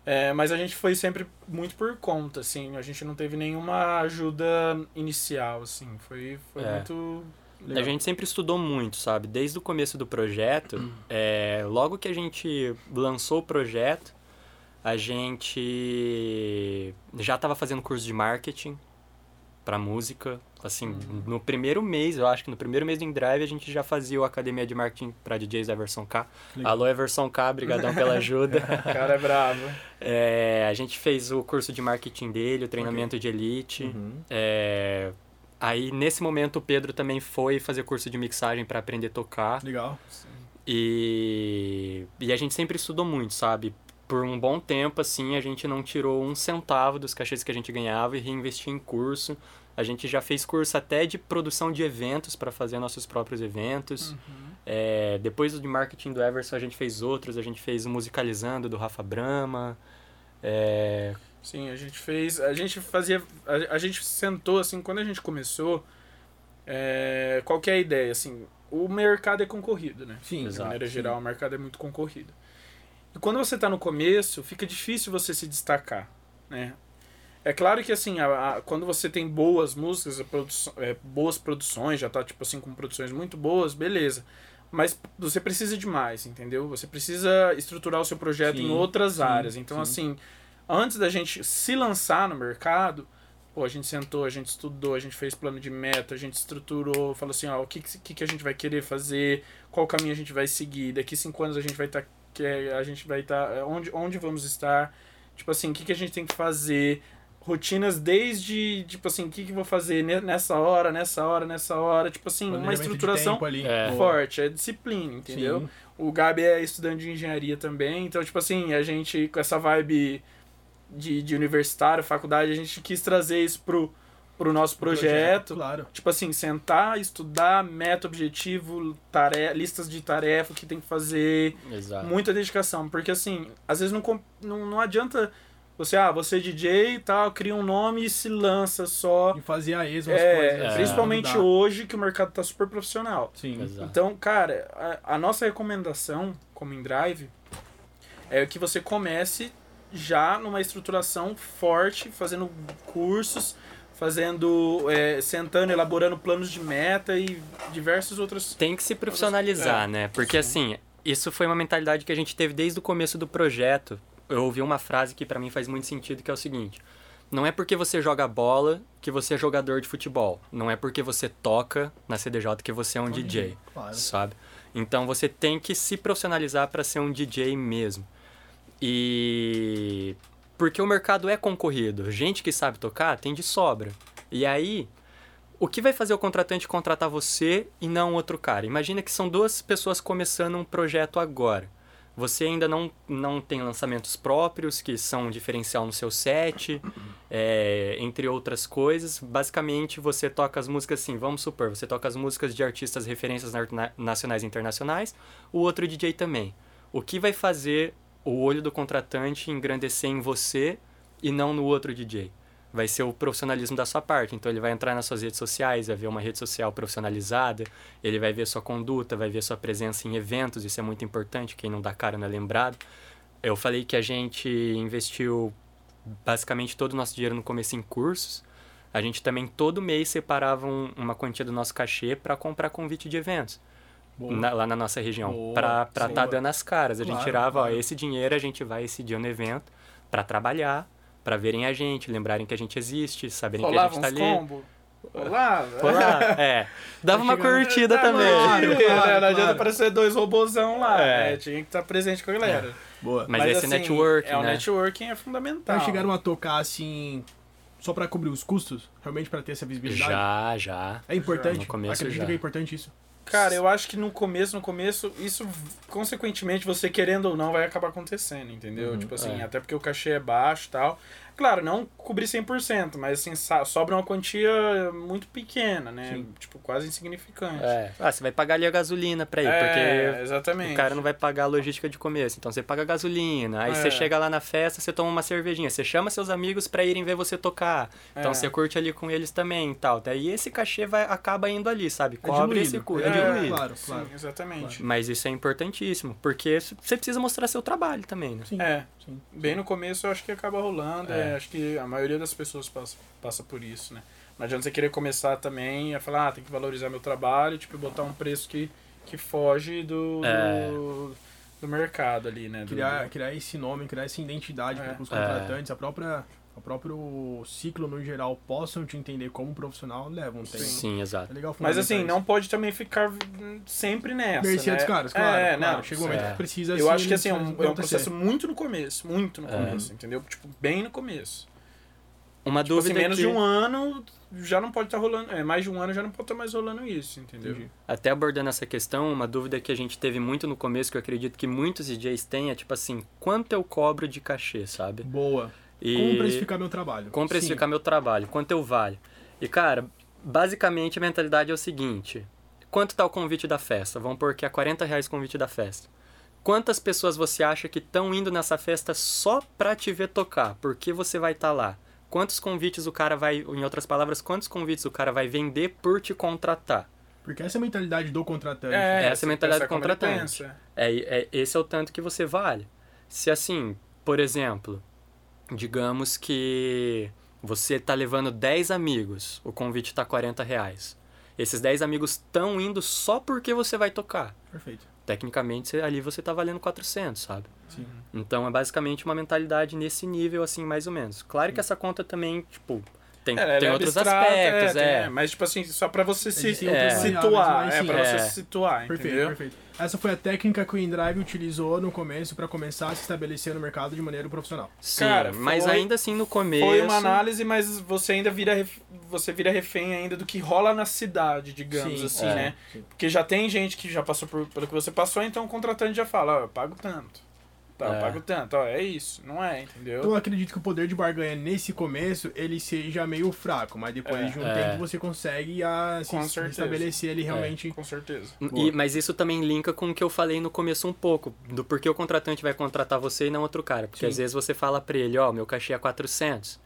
[SPEAKER 2] É, mas a gente foi sempre muito por conta, assim, a gente não teve nenhuma ajuda inicial, assim, foi, foi
[SPEAKER 3] É.
[SPEAKER 2] muito...
[SPEAKER 3] A gente sempre estudou muito, sabe? Desde o começo do projeto, é, logo que a gente lançou o projeto, a gente já estava fazendo curso de marketing. para música. Assim, uhum. no primeiro mês, eu acho que no primeiro mês do InDrive a gente já fazia o Academia de Marketing para DJs da versão K. Legal. Alô, Everson K, brigadão pela ajuda.
[SPEAKER 2] o cara é bravo.
[SPEAKER 3] É, a gente fez o curso de marketing dele, o treinamento okay. de elite. Uhum. É, aí, nesse momento, o Pedro também foi fazer curso de mixagem para aprender a tocar.
[SPEAKER 1] Legal.
[SPEAKER 3] E, e a gente sempre estudou muito, sabe? Por um bom tempo, assim, a gente não tirou um centavo dos cachês que a gente ganhava e reinvestiu em curso. A gente já fez curso até de produção de eventos para fazer nossos próprios eventos. Uhum. É, depois de marketing do Everson, a gente fez outros. A gente fez o Musicalizando do Rafa Brama. É...
[SPEAKER 2] Sim, a gente fez. A gente fazia. A, a gente sentou, assim, quando a gente começou. É, qual que é a ideia? Assim, o mercado é concorrido, né?
[SPEAKER 1] Sim,
[SPEAKER 2] De maneira geral, o mercado é muito concorrido. E quando você está no começo, fica difícil você se destacar, né? É claro que assim, a, a, quando você tem boas músicas, produ é, boas produções, já tá tipo assim com produções muito boas, beleza. Mas você precisa de mais, entendeu? Você precisa estruturar o seu projeto sim, em outras sim, áreas. Então sim. assim, antes da gente se lançar no mercado, pô, a gente sentou, a gente estudou, a gente fez plano de meta, a gente estruturou, falou assim, ó, o que, que, que a gente vai querer fazer, qual caminho a gente vai seguir, daqui cinco anos a gente vai estar tá que é, a gente vai estar tá, onde onde vamos estar. Tipo assim o que, que a gente tem que fazer? Rotinas desde tipo assim o que que vou fazer nessa hora nessa hora nessa hora? Tipo assim uma estruturação é. forte é disciplina entendeu? Sim. o Gabi é estudante de engenharia também então tipo assim a gente com essa vibe de, de universitário faculdade a gente quis trazer isso pro pro nosso projeto. projeto.
[SPEAKER 1] Claro.
[SPEAKER 2] Tipo assim, sentar, estudar, meta, objetivo, tarefa, listas de tarefa que tem que fazer.
[SPEAKER 3] Exato.
[SPEAKER 2] Muita dedicação. Porque assim, às vezes não, não, não adianta você, ah, você é DJ e tal, cria um nome e se lança só.
[SPEAKER 1] E fazia a
[SPEAKER 2] as é, coisas. É. Principalmente hoje que o mercado tá super profissional.
[SPEAKER 1] Sim.
[SPEAKER 2] Exato. Então, cara, a, a nossa recomendação como em Drive é que você comece já numa estruturação forte, fazendo cursos, fazendo, é, sentando, elaborando planos de meta e diversos outros.
[SPEAKER 3] Tem que se profissionalizar, é. né? Porque Sim. assim, isso foi uma mentalidade que a gente teve desde o começo do projeto. Eu ouvi uma frase que para mim faz muito sentido, que é o seguinte: não é porque você joga bola que você é jogador de futebol. Não é porque você toca na CDJ que você é um DJ, claro. sabe? Então você tem que se profissionalizar para ser um DJ mesmo. E porque o mercado é concorrido. Gente que sabe tocar tem de sobra. E aí, o que vai fazer o contratante contratar você e não outro cara? Imagina que são duas pessoas começando um projeto agora. Você ainda não, não tem lançamentos próprios, que são um diferencial no seu set, é, entre outras coisas. Basicamente, você toca as músicas assim, vamos supor, você toca as músicas de artistas referências nacionais e internacionais, o outro DJ também. O que vai fazer o olho do contratante engrandecer em você e não no outro DJ. Vai ser o profissionalismo da sua parte. Então ele vai entrar nas suas redes sociais, vai ver uma rede social profissionalizada, ele vai ver sua conduta, vai ver sua presença em eventos, isso é muito importante, quem não dá cara não é lembrado. Eu falei que a gente investiu basicamente todo o nosso dinheiro no começo em cursos. A gente também todo mês separava um, uma quantia do nosso cachê para comprar convite de eventos na, lá na nossa região para estar tá dando as caras. A claro, gente tirava, claro. ó, esse dinheiro a gente vai esse dia no evento para trabalhar, para verem a gente, lembrarem que a gente existe, saberem que a gente tá ali.
[SPEAKER 2] Combo. Olá!
[SPEAKER 3] Olá, é. Dava uma curtida também. Claro,
[SPEAKER 2] claro, não adianta aparecer dois robôzão lá. É. Né? Tinha que estar presente com a galera. É.
[SPEAKER 3] Boa. Mas, Mas esse assim, networking,
[SPEAKER 2] é,
[SPEAKER 3] o
[SPEAKER 2] né? networking é fundamental.
[SPEAKER 1] Já chegaram a tocar assim só para cobrir os custos, realmente para ter essa visibilidade?
[SPEAKER 3] Já, já.
[SPEAKER 1] É importante.
[SPEAKER 3] No começo
[SPEAKER 1] Acredito
[SPEAKER 3] já.
[SPEAKER 1] que é importante isso.
[SPEAKER 2] Cara, eu acho que no começo, no começo, isso, consequentemente, você querendo ou não, vai acabar acontecendo, entendeu? Uhum, tipo assim, é. até porque o cachê é baixo e tal. Claro, não cobrir 100%, mas assim, sobra uma quantia muito pequena, né? Sim. Tipo, quase insignificante.
[SPEAKER 3] É. Ah, você vai pagar ali a gasolina pra ir, é, porque
[SPEAKER 2] exatamente.
[SPEAKER 3] o cara não vai pagar a logística de começo. Então você paga a gasolina, aí é. você chega lá na festa, você toma uma cervejinha, você chama seus amigos pra irem ver você tocar. Então é. você curte ali com eles também e tal. Daí esse cachê vai, acaba indo ali, sabe?
[SPEAKER 1] É Cobre
[SPEAKER 3] esse
[SPEAKER 1] custo. É, é diluído. Claro, claro.
[SPEAKER 2] Sim, exatamente. Claro.
[SPEAKER 3] Mas isso é importantíssimo, porque você precisa mostrar seu trabalho também, né?
[SPEAKER 2] Sim. É. Sim. Bem no começo eu acho que acaba rolando. É. acho que a maioria das pessoas passa, passa por isso, né? Não adianta você querer começar também a falar, ah, tem que valorizar meu trabalho, tipo, botar um preço que, que foge do, é. do, do, mercado ali, né?
[SPEAKER 1] Criar, do... criar esse nome, criar essa identidade é. para os contratantes, a própria o próprio ciclo no geral possam te entender como profissional, leva um tempo.
[SPEAKER 3] Sim, exato.
[SPEAKER 1] É legal
[SPEAKER 2] Mas assim, não pode também ficar sempre nessa.
[SPEAKER 1] Mercê
[SPEAKER 2] né?
[SPEAKER 1] dos caras, claro.
[SPEAKER 2] É,
[SPEAKER 1] claro.
[SPEAKER 2] não.
[SPEAKER 1] Chega um momento
[SPEAKER 3] é.
[SPEAKER 1] que precisa
[SPEAKER 2] Eu acho que assim, é um, é um processo muito no começo. Muito no
[SPEAKER 3] É.
[SPEAKER 2] começo, entendeu? Tipo, bem no começo.
[SPEAKER 3] Uma
[SPEAKER 2] Tipo assim,
[SPEAKER 3] dúvida
[SPEAKER 2] menos
[SPEAKER 3] que...
[SPEAKER 2] de um ano já não pode estar rolando. É, mais de um ano já não pode estar mais rolando isso, entendeu?
[SPEAKER 1] Entendi.
[SPEAKER 3] Até abordando essa questão, uma dúvida que a gente teve muito no começo, que eu acredito que muitos DJs têm, é tipo assim, quanto eu cobro de cachê, sabe?
[SPEAKER 1] Boa.
[SPEAKER 3] E
[SPEAKER 1] Como precificar meu trabalho?
[SPEAKER 3] como precificar meu trabalho, quanto eu valho. E cara, basicamente a mentalidade é o seguinte, quanto tá o convite da festa? Vamos pôr que é 40 reais o convite da festa. Quantas pessoas você acha que estão indo nessa festa só pra te ver tocar? Porque você vai estar lá? Quantos convites o cara vai, em outras palavras, quantos convites o cara vai vender por te contratar?
[SPEAKER 1] Porque essa é a mentalidade do contratante.
[SPEAKER 3] essa é a mentalidade
[SPEAKER 2] ele
[SPEAKER 3] contratante. É, é, esse é o tanto que você vale. Se assim, por exemplo, digamos que você tá levando 10 amigos, o convite tá 40 reais. Esses 10 amigos estão indo só porque você vai tocar.
[SPEAKER 1] Perfeito.
[SPEAKER 3] Tecnicamente, ali você tá valendo 400, sabe?
[SPEAKER 1] Sim.
[SPEAKER 3] Então, é basicamente uma mentalidade nesse nível, assim, mais ou menos. Claro que essa conta também, tipo, tem,
[SPEAKER 2] É, ela
[SPEAKER 3] tem
[SPEAKER 2] é
[SPEAKER 3] outros
[SPEAKER 2] abstrata,
[SPEAKER 3] aspectos,
[SPEAKER 2] tem-
[SPEAKER 3] é.
[SPEAKER 2] Mas, tipo assim, só pra você se
[SPEAKER 1] Existem
[SPEAKER 3] outras
[SPEAKER 2] situar. É,
[SPEAKER 3] sim.
[SPEAKER 2] você
[SPEAKER 3] É.
[SPEAKER 2] se situar,
[SPEAKER 1] Perfeito,
[SPEAKER 2] entendeu?
[SPEAKER 1] perfeito. Essa foi a técnica que o InDrive utilizou no começo para começar a se estabelecer no mercado de maneira profissional.
[SPEAKER 3] Sim,
[SPEAKER 2] Cara,
[SPEAKER 3] mas
[SPEAKER 2] foi-
[SPEAKER 3] ainda assim, no começo...
[SPEAKER 2] Foi uma análise, mas você ainda vira, ref- você vira refém ainda do que rola na cidade, digamos
[SPEAKER 1] Sim,
[SPEAKER 2] assim,
[SPEAKER 3] é.
[SPEAKER 2] né?
[SPEAKER 1] Sim.
[SPEAKER 2] Porque já tem gente que já passou por, pelo que você passou, então o contratante já fala, ó, eu pago tanto. Tá, eu
[SPEAKER 3] É.
[SPEAKER 2] pago tanto, ó, é isso. Não é, entendeu?
[SPEAKER 1] Então eu acredito que o poder de barganha nesse começo ele seja meio fraco, mas depois
[SPEAKER 2] É.
[SPEAKER 1] de um
[SPEAKER 3] É.
[SPEAKER 1] tempo você consegue a, se
[SPEAKER 2] Com certeza.
[SPEAKER 1] estabelecer ele realmente.
[SPEAKER 2] Com certeza.
[SPEAKER 3] E- mas isso também linka com o que eu falei no começo um pouco, do porquê o contratante vai contratar você e não outro cara. Porque
[SPEAKER 1] Sim.
[SPEAKER 3] às vezes você fala pra ele, ó, meu cachê é 400.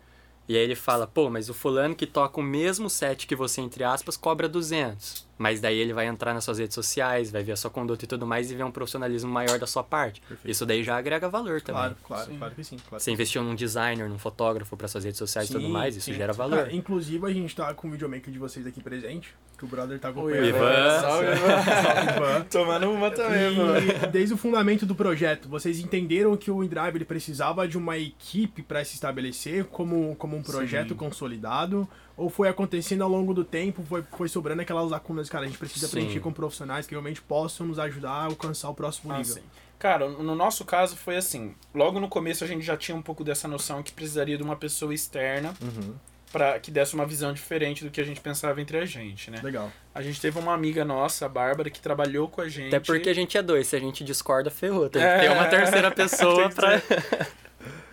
[SPEAKER 3] E aí ele fala, pô, mas o fulano que toca o mesmo set que você, entre aspas, cobra 200. Mas daí ele vai entrar nas suas redes sociais, vai ver a sua conduta e tudo mais e ver um profissionalismo maior da sua parte.
[SPEAKER 1] Perfeito.
[SPEAKER 3] Isso daí já agrega valor também.
[SPEAKER 1] Claro, claro,
[SPEAKER 2] Sim.
[SPEAKER 1] claro que sim. Claro.
[SPEAKER 3] Você investiu num designer, num fotógrafo para suas redes sociais e tudo mais, isso
[SPEAKER 1] sim.
[SPEAKER 3] gera valor.
[SPEAKER 1] Cara, inclusive a gente tá com o videomaker de vocês aqui presente, que o brother tá
[SPEAKER 2] O
[SPEAKER 1] acompanhando.
[SPEAKER 3] Ivan.
[SPEAKER 2] Salve,
[SPEAKER 1] Salve,
[SPEAKER 2] Ivan. Tomando uma também, mano.
[SPEAKER 1] E desde o fundamento do projeto, vocês entenderam que o InDrive ele precisava de uma equipe para se estabelecer como, como um projeto
[SPEAKER 2] Sim.
[SPEAKER 1] consolidado? Ou foi acontecendo ao longo do tempo, foi, foi sobrando aquelas lacunas, cara, a gente precisa
[SPEAKER 3] Sim.
[SPEAKER 1] preencher com profissionais que realmente possam nos ajudar a alcançar o próximo
[SPEAKER 2] Ah,
[SPEAKER 1] nível?
[SPEAKER 2] sim. Cara, no nosso caso foi assim. Logo no começo a gente já tinha um pouco dessa noção que precisaria de uma pessoa externa
[SPEAKER 1] Uhum.
[SPEAKER 2] para que desse uma visão diferente do que a gente pensava entre a gente, né?
[SPEAKER 1] Legal.
[SPEAKER 2] A gente teve uma amiga nossa, a Bárbara, que trabalhou com a gente.
[SPEAKER 3] Até porque a gente é dois, se a gente discorda, ferrou. Tem que
[SPEAKER 2] É.
[SPEAKER 3] ter uma terceira pessoa
[SPEAKER 2] que
[SPEAKER 3] pra.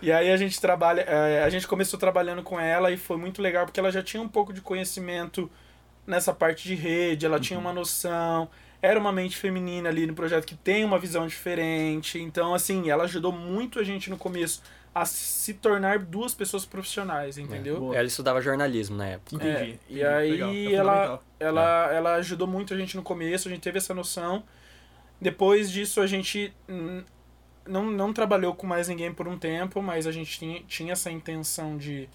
[SPEAKER 2] E aí a gente trabalha, é, a gente começou trabalhando com ela e foi muito legal porque ela já tinha um pouco de conhecimento nessa parte de rede, ela tinha uma noção, era uma mente feminina ali no projeto que tem uma visão diferente. Então, assim, ela ajudou muito a gente no começo a se tornar duas pessoas profissionais, entendeu?
[SPEAKER 1] Boa.
[SPEAKER 3] Ela estudava jornalismo na época.
[SPEAKER 1] Entendi.
[SPEAKER 2] É,
[SPEAKER 1] entendi.
[SPEAKER 2] e aí
[SPEAKER 1] Legal, é
[SPEAKER 2] ela, ela, ela ajudou muito a gente no começo, a gente teve essa noção. Depois disso, a gente hum, não, não trabalhou com mais ninguém por um tempo, mas a gente tinha, tinha essa intenção de,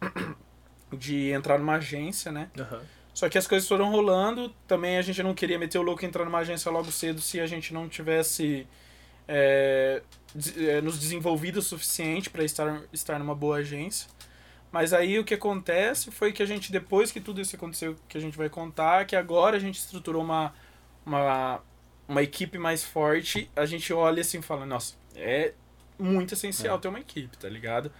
[SPEAKER 2] de entrar numa agência, né?
[SPEAKER 1] Aham.
[SPEAKER 2] Só que as coisas foram rolando, também a gente não queria meter o louco e entrar numa agência logo cedo se a gente não tivesse é, é, nos desenvolvido o suficiente para estar, estar numa boa agência. Mas aí o que acontece foi que a gente, depois que tudo isso aconteceu, que a gente vai contar, que agora a gente estruturou uma, uma, uma equipe mais forte, a gente olha assim e fala, nossa, é muito essencial
[SPEAKER 3] É.
[SPEAKER 2] ter uma equipe, tá ligado?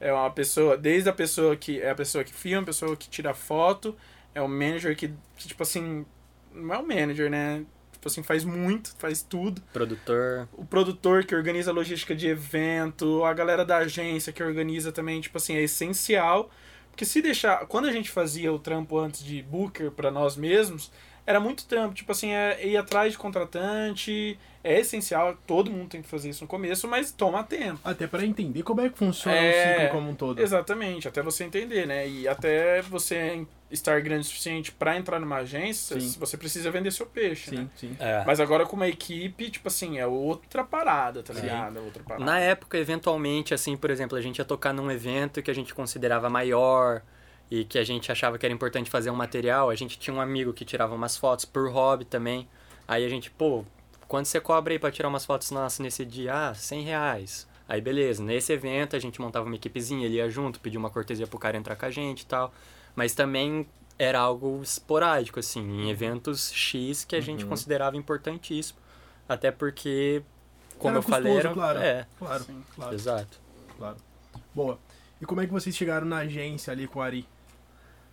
[SPEAKER 2] É uma pessoa, desde a pessoa que é a pessoa que filma, a pessoa que tira foto, é o manager que, que, tipo assim, não é o manager, né? Tipo assim, faz muito, faz tudo.
[SPEAKER 3] Produtor.
[SPEAKER 2] O produtor que organiza a logística de evento, a galera da agência que organiza também, tipo assim, é essencial. Porque se deixar. Quando a gente fazia o trampo antes de Booker pra nós mesmos, era muito trampo. Tipo assim, é ir atrás de contratante. É essencial, todo mundo tem que fazer isso no começo, mas toma tempo.
[SPEAKER 1] Até para entender como é que funciona
[SPEAKER 2] É,
[SPEAKER 1] o ciclo como um todo.
[SPEAKER 2] Exatamente, até você entender, né? E até você estar grande o suficiente pra entrar numa agência,
[SPEAKER 1] Sim.
[SPEAKER 2] você precisa vender seu peixe, né?
[SPEAKER 1] Sim, sim.
[SPEAKER 3] É.
[SPEAKER 2] Mas agora com uma equipe, tipo assim, é outra parada, tá
[SPEAKER 3] Sim.
[SPEAKER 2] ligado? É outra parada.
[SPEAKER 3] Na época, eventualmente, assim, por exemplo, a gente ia tocar num evento que a gente considerava maior e que a gente achava que era importante fazer um material. A gente tinha um amigo que tirava umas fotos por hobby também. Aí a gente, pô, quanto você cobra aí pra tirar umas fotos nossas nesse dia? Ah, 100 reais. Aí beleza, nesse evento a gente montava uma equipezinha, ele ia junto, pedia uma cortesia pro cara entrar com a gente e tal. Mas também era algo esporádico, assim, em eventos X que a gente
[SPEAKER 1] Uhum.
[SPEAKER 3] considerava importantíssimo. Até porque, como
[SPEAKER 1] Era
[SPEAKER 3] eu falei, era.
[SPEAKER 1] claro.
[SPEAKER 3] É,
[SPEAKER 1] Claro,
[SPEAKER 2] Sim.
[SPEAKER 1] claro,
[SPEAKER 3] exato.
[SPEAKER 1] claro. Boa. E como é que vocês chegaram na agência ali com o Ari?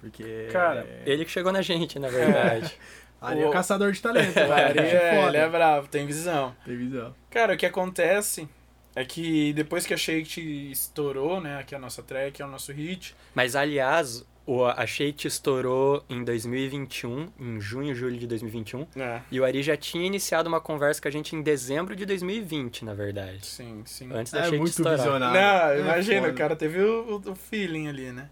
[SPEAKER 1] Porque.
[SPEAKER 2] Cara,
[SPEAKER 3] Ele que chegou na gente, na verdade.
[SPEAKER 1] Ari é
[SPEAKER 2] O-
[SPEAKER 1] caçador de talento.
[SPEAKER 2] O Ari
[SPEAKER 1] Ari
[SPEAKER 2] é, ele é bravo, tem visão.
[SPEAKER 1] Tem visão.
[SPEAKER 2] Cara, o que acontece é que depois que a Shake estourou, né? Aqui é a nossa track, é o nosso hit.
[SPEAKER 3] Mas, aliás, o, a Shade estourou em 2021, em junho, julho de 2021.
[SPEAKER 2] É,
[SPEAKER 3] E o Ari já tinha iniciado uma conversa com a gente em dezembro de 2020, na verdade.
[SPEAKER 2] sim, sim.
[SPEAKER 3] Antes da
[SPEAKER 1] É
[SPEAKER 3] Shade
[SPEAKER 1] muito
[SPEAKER 3] estourar.
[SPEAKER 1] visionário.
[SPEAKER 2] Não,
[SPEAKER 1] É
[SPEAKER 2] imagina,
[SPEAKER 1] foda.
[SPEAKER 2] o cara teve o- o feeling ali, né?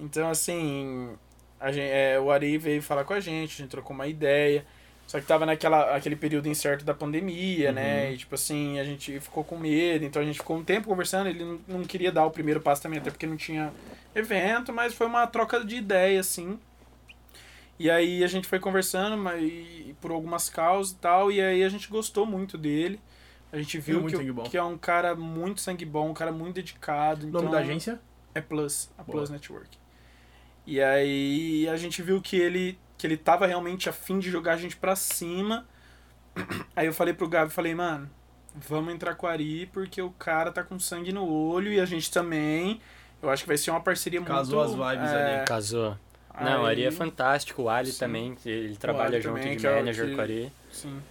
[SPEAKER 2] Então, assim, a gente, é, o Ari veio falar com a gente, a gente trocou uma ideia. Só que tava naquela aquele período incerto da pandemia, né?
[SPEAKER 1] Uhum.
[SPEAKER 2] E, tipo assim, a gente ficou com medo. Então, a gente ficou um tempo conversando. Ele não, não queria dar o primeiro passo também, até porque não tinha evento. Mas foi uma troca de ideia, assim. E aí, a gente foi conversando mas, e- por algumas causas e tal. E aí, a gente gostou muito dele. A gente viu
[SPEAKER 1] muito
[SPEAKER 2] que, que é um cara muito sangue bom, um cara muito dedicado.
[SPEAKER 1] O nome
[SPEAKER 2] então-
[SPEAKER 1] da agência?
[SPEAKER 2] é Plus, a
[SPEAKER 1] Boa.
[SPEAKER 2] Plus Network. E aí a gente viu que ele que ele tava realmente afim de jogar a gente pra cima. Aí eu falei pro Gabi, falei, mano, vamos entrar com o Ari, porque o cara tá com sangue no olho e a gente também. Eu acho que vai ser uma parceria
[SPEAKER 1] Casou
[SPEAKER 2] muito...
[SPEAKER 1] as vibes
[SPEAKER 2] é,
[SPEAKER 1] ali.
[SPEAKER 3] Casou. Não, o Ari é fantástico. O Ali
[SPEAKER 2] Sim.
[SPEAKER 3] também, ele trabalha junto
[SPEAKER 2] também,
[SPEAKER 3] de
[SPEAKER 2] é o
[SPEAKER 3] manager
[SPEAKER 2] que-
[SPEAKER 3] com o Ari.
[SPEAKER 2] Sim.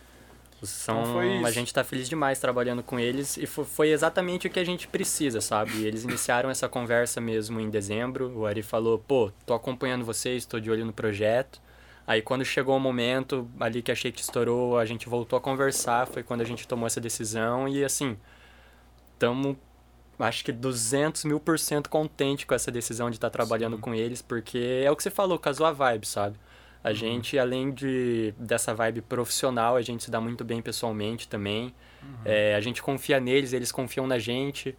[SPEAKER 3] São,
[SPEAKER 2] Então
[SPEAKER 3] a gente tá feliz demais trabalhando com eles e fo- foi exatamente o que a gente precisa, sabe? Eles iniciaram essa conversa mesmo em dezembro. O Ari falou: pô, tô acompanhando vocês, tô de olho no projeto. Aí quando chegou o momento ali que a Shake estourou, a gente voltou a conversar, foi quando a gente tomou essa decisão e assim, estamos acho que 200 mil por cento contente com essa decisão de estar trabalhando
[SPEAKER 1] Sim.
[SPEAKER 3] com eles, porque é o que você falou, casou a vibe, sabe? A gente, além de dessa vibe profissional, a gente se dá muito bem pessoalmente também. É, a gente confia neles, eles confiam na gente.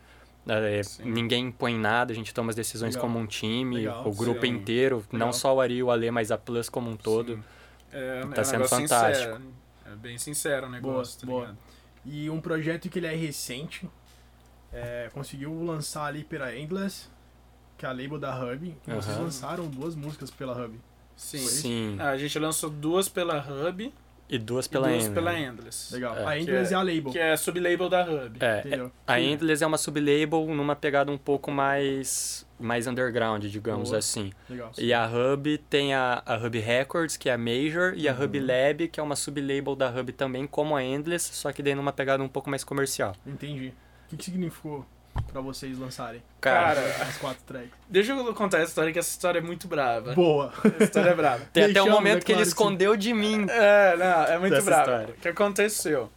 [SPEAKER 3] É, ninguém impõe nada, a gente toma as decisões
[SPEAKER 1] Legal.
[SPEAKER 3] como um time,
[SPEAKER 1] Legal.
[SPEAKER 3] o grupo
[SPEAKER 2] Sim.
[SPEAKER 3] inteiro,
[SPEAKER 1] Legal.
[SPEAKER 3] não só o Ari e o Ale, mas a Plus como um todo.
[SPEAKER 2] Sim. É,
[SPEAKER 3] Tá
[SPEAKER 2] é um
[SPEAKER 3] sendo
[SPEAKER 2] negócio
[SPEAKER 3] fantástico.
[SPEAKER 2] Sincero. É bem sincero o negócio, tá
[SPEAKER 1] boa. E um projeto que ele é recente, é, conseguiu lançar ali pela Endless, que é a label da Hub. E vocês lançaram duas músicas pela Hub.
[SPEAKER 2] Sim.
[SPEAKER 3] Sim.
[SPEAKER 2] Ah, a gente lançou duas pela Hub
[SPEAKER 3] E duas
[SPEAKER 2] e
[SPEAKER 3] pela
[SPEAKER 2] duas
[SPEAKER 3] Endless.
[SPEAKER 2] pela Endless.
[SPEAKER 1] Legal.
[SPEAKER 3] É,
[SPEAKER 1] a Endless
[SPEAKER 2] que
[SPEAKER 1] é, a label.
[SPEAKER 2] Que é sublabel da Hub.
[SPEAKER 3] É,
[SPEAKER 1] Entendeu?
[SPEAKER 3] a
[SPEAKER 1] Sim.
[SPEAKER 3] Endless é uma sublabel numa pegada um pouco mais, mais underground, digamos
[SPEAKER 1] Boa.
[SPEAKER 3] assim.
[SPEAKER 1] Legal.
[SPEAKER 3] E a Hub tem a, a Hub Records, que é a Major, e a Hub
[SPEAKER 1] Uhum.
[SPEAKER 3] Lab, que é uma sublabel da Hub também, como a Endless, só que daí numa pegada um pouco mais comercial.
[SPEAKER 1] Entendi. O que, que significou pra vocês lançarem
[SPEAKER 3] Cara,
[SPEAKER 2] Cara,
[SPEAKER 1] as quatro tracks?
[SPEAKER 2] deixa eu contar essa história, que essa história é muito brava.
[SPEAKER 1] Boa.
[SPEAKER 2] Essa história é brava.
[SPEAKER 3] tem até um
[SPEAKER 1] deixamos,
[SPEAKER 3] momento que ele escondeu de mim.
[SPEAKER 2] É, não, é muito
[SPEAKER 3] Dessa
[SPEAKER 2] brava. O que aconteceu?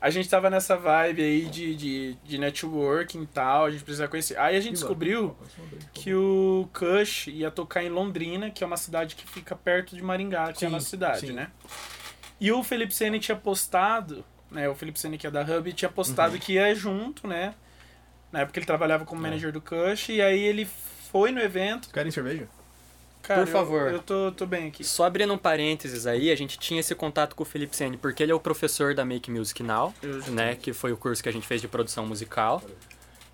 [SPEAKER 2] A gente tava nessa vibe aí de, de, de networking e tal, a gente precisa conhecer. Aí a gente descobriu que o Kush ia tocar em Londrina, que é uma cidade que fica perto de Maringá, que é a
[SPEAKER 1] Sim,
[SPEAKER 2] nossa cidade,
[SPEAKER 1] sim.
[SPEAKER 2] né? E o Felipe Sene tinha postado, né? O Felipe Sene, que é da Hub, tinha postado que ia junto, né? Na época ele trabalhava como
[SPEAKER 3] É.
[SPEAKER 2] manager do Kush, e aí ele foi no evento.
[SPEAKER 1] Querem cerveja?
[SPEAKER 2] Cara,
[SPEAKER 3] Por favor.
[SPEAKER 2] Eu, eu tô, tô bem aqui.
[SPEAKER 3] Só abrindo um parênteses aí, a gente tinha esse contato com o Felipe Sene, porque ele é o professor da Make Music Now,
[SPEAKER 2] Eu-
[SPEAKER 3] né? Que foi o curso que a gente fez de produção musical.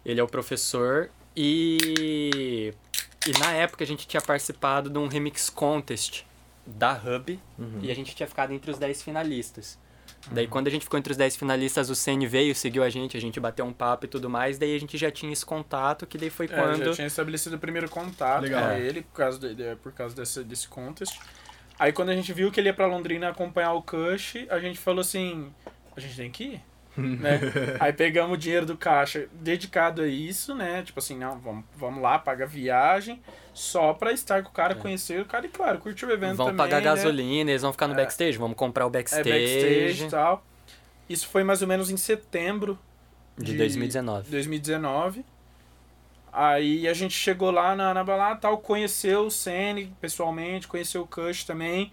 [SPEAKER 3] Ele é o professor e... E na época a gente tinha participado de um remix contest da Hub e a gente tinha ficado entre os 10 finalistas. Daí quando a gente ficou entre os 10 finalistas, o Sene veio, seguiu a gente, a gente bateu um papo e tudo mais, daí a gente já tinha esse contato, que daí foi
[SPEAKER 2] É,
[SPEAKER 3] quando...
[SPEAKER 2] já tinha estabelecido o primeiro contato
[SPEAKER 1] Legal.
[SPEAKER 2] com
[SPEAKER 3] É.
[SPEAKER 2] ele por causa, de, de- por causa desse, desse contest. Aí quando a gente viu que ele ia pra Londrina acompanhar o Cush, a gente falou assim, a gente tem que ir, né? Aí pegamos o dinheiro do caixa dedicado a isso, né? Tipo assim, não, vamos, vamos lá, paga a viagem, só pra estar com o cara, conhecer o cara e, claro, curtir o evento
[SPEAKER 3] É. Vão
[SPEAKER 2] também,
[SPEAKER 3] pagar
[SPEAKER 2] né?
[SPEAKER 3] gasolina, eles vão ficar no
[SPEAKER 2] É.
[SPEAKER 3] backstage, vamos comprar o
[SPEAKER 2] É
[SPEAKER 3] backstage,
[SPEAKER 2] backstage e tal. Isso foi mais ou menos em setembro
[SPEAKER 3] de 2019.
[SPEAKER 2] 2019. Aí a gente chegou lá na, na balada tal, conheceu o Sene pessoalmente, conheceu o Kush também,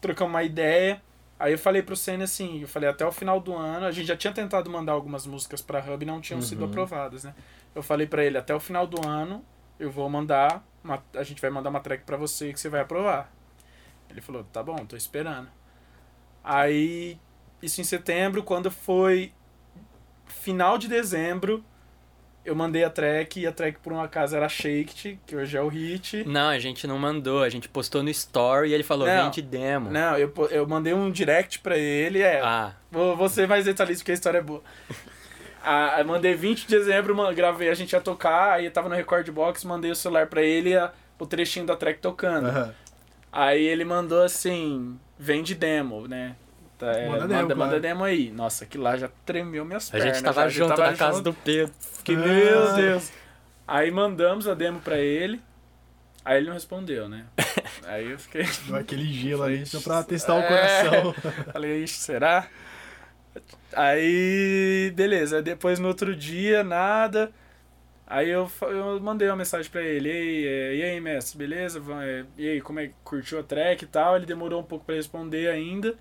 [SPEAKER 2] trocamos uma ideia. Aí eu falei pro Sene assim, eu falei até o final do ano, a gente já tinha tentado mandar algumas músicas pra Hub e não tinham sido
[SPEAKER 1] Uhum.
[SPEAKER 2] aprovadas, né? Eu falei pra ele, até o final do ano eu vou mandar, uma, a gente vai mandar uma track pra você que você vai aprovar. Ele falou, tá bom, tô esperando. Aí, isso em setembro, quando foi final de dezembro, eu mandei a track e a track por um acaso era Shaked, que hoje é o hit.
[SPEAKER 3] Não, a gente não mandou, a gente postou no story e ele falou,
[SPEAKER 2] Não.
[SPEAKER 3] vem de demo.
[SPEAKER 2] Não, eu, eu mandei um direct pra ele, é.
[SPEAKER 3] Ah,
[SPEAKER 2] Vou, vou ser mais detalhista porque a história é boa. Ah, mandei 20 de dezembro, gravei, a gente ia tocar, aí eu tava no Record Box, mandei o celular pra ele e a- o trechinho da track tocando.
[SPEAKER 1] Aham.
[SPEAKER 2] Aí ele mandou assim, vem de demo, né? Tá, é,
[SPEAKER 1] Manda
[SPEAKER 2] manda,
[SPEAKER 1] demo,
[SPEAKER 2] manda,
[SPEAKER 1] claro.
[SPEAKER 2] demo aí. Nossa, que lá já tremeu minhas
[SPEAKER 3] a
[SPEAKER 2] pernas.
[SPEAKER 3] gente tava
[SPEAKER 2] já,
[SPEAKER 3] junto
[SPEAKER 2] tava
[SPEAKER 3] na casa
[SPEAKER 2] junto.
[SPEAKER 3] do Pedro.
[SPEAKER 2] Que,
[SPEAKER 1] Ah.
[SPEAKER 2] meu Deus. Aí mandamos a demo pra ele, aí ele não respondeu, né? Aí eu fiquei...
[SPEAKER 1] Deu aquele gelo aí só pra testar o
[SPEAKER 2] É.
[SPEAKER 1] coração.
[SPEAKER 2] Falei, ixi, será? Aí, beleza. Depois no outro dia, nada. Aí eu, eu mandei uma mensagem pra ele. E aí, é, e aí mestre, beleza? É, E aí, como é que curtiu a track e tal? Ele demorou um pouco pra responder ainda.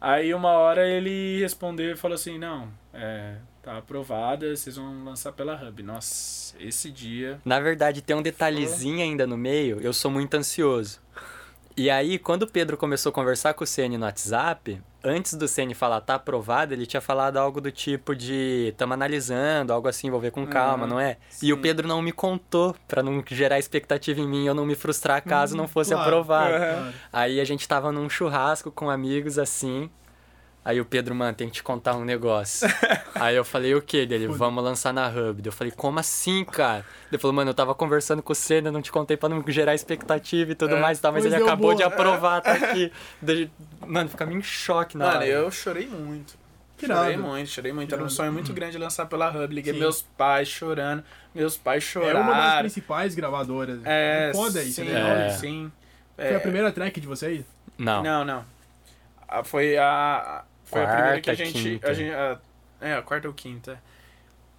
[SPEAKER 2] Aí uma hora ele respondeu e falou assim, não, é, tá aprovada, vocês vão lançar pela Hub. Nossa, esse dia...
[SPEAKER 3] Na verdade, tem um detalhezinho ainda no meio, eu sou muito ansioso. E aí, quando o Pedro começou a conversar com o Ceni no WhatsApp, antes do Ceni falar tá aprovado, ele tinha falado algo do tipo de tamo analisando, algo assim, vou ver com calma,
[SPEAKER 2] Uhum,
[SPEAKER 3] não é? E o
[SPEAKER 2] sim.
[SPEAKER 3] Pedro não me contou, pra não gerar expectativa em mim eu não me frustrar caso não fosse
[SPEAKER 1] claro.
[SPEAKER 3] aprovado.
[SPEAKER 2] Uhum.
[SPEAKER 3] Aí a gente tava num churrasco com amigos assim. Aí o Pedro, mano, tem que te contar um negócio. Aí eu falei, o que dele? Vamos lançar na Hub. Eu falei, como assim, cara? Ele falou, mano, eu tava conversando com o Senna, não te contei pra não gerar expectativa e tudo
[SPEAKER 2] É,
[SPEAKER 3] mais e tal, mas ele acabou
[SPEAKER 1] boa.
[SPEAKER 3] de aprovar, tá aqui. Daí, Mano, fica meio em choque na
[SPEAKER 2] Mano,
[SPEAKER 3] hora.
[SPEAKER 2] eu chorei muito.
[SPEAKER 1] Que
[SPEAKER 2] chorei
[SPEAKER 1] irado.
[SPEAKER 2] muito, chorei muito. Era um
[SPEAKER 1] Irado.
[SPEAKER 2] sonho muito grande lançar pela Hub. Liguei
[SPEAKER 1] Sim.
[SPEAKER 2] meus pais chorando. Meus pais
[SPEAKER 1] É
[SPEAKER 2] choraram.
[SPEAKER 1] uma das principais gravadoras.
[SPEAKER 2] É,
[SPEAKER 1] foda isso,
[SPEAKER 2] sim,
[SPEAKER 1] né?
[SPEAKER 3] É.
[SPEAKER 2] sim.
[SPEAKER 1] Foi
[SPEAKER 2] É,
[SPEAKER 1] a primeira track de vocês?
[SPEAKER 3] Não.
[SPEAKER 2] Não, não. Ah, Foi a. Foi a primeira que a
[SPEAKER 3] Quarta,
[SPEAKER 2] gente.
[SPEAKER 3] quinta.
[SPEAKER 2] A gente a- é, a quarta ou quinta.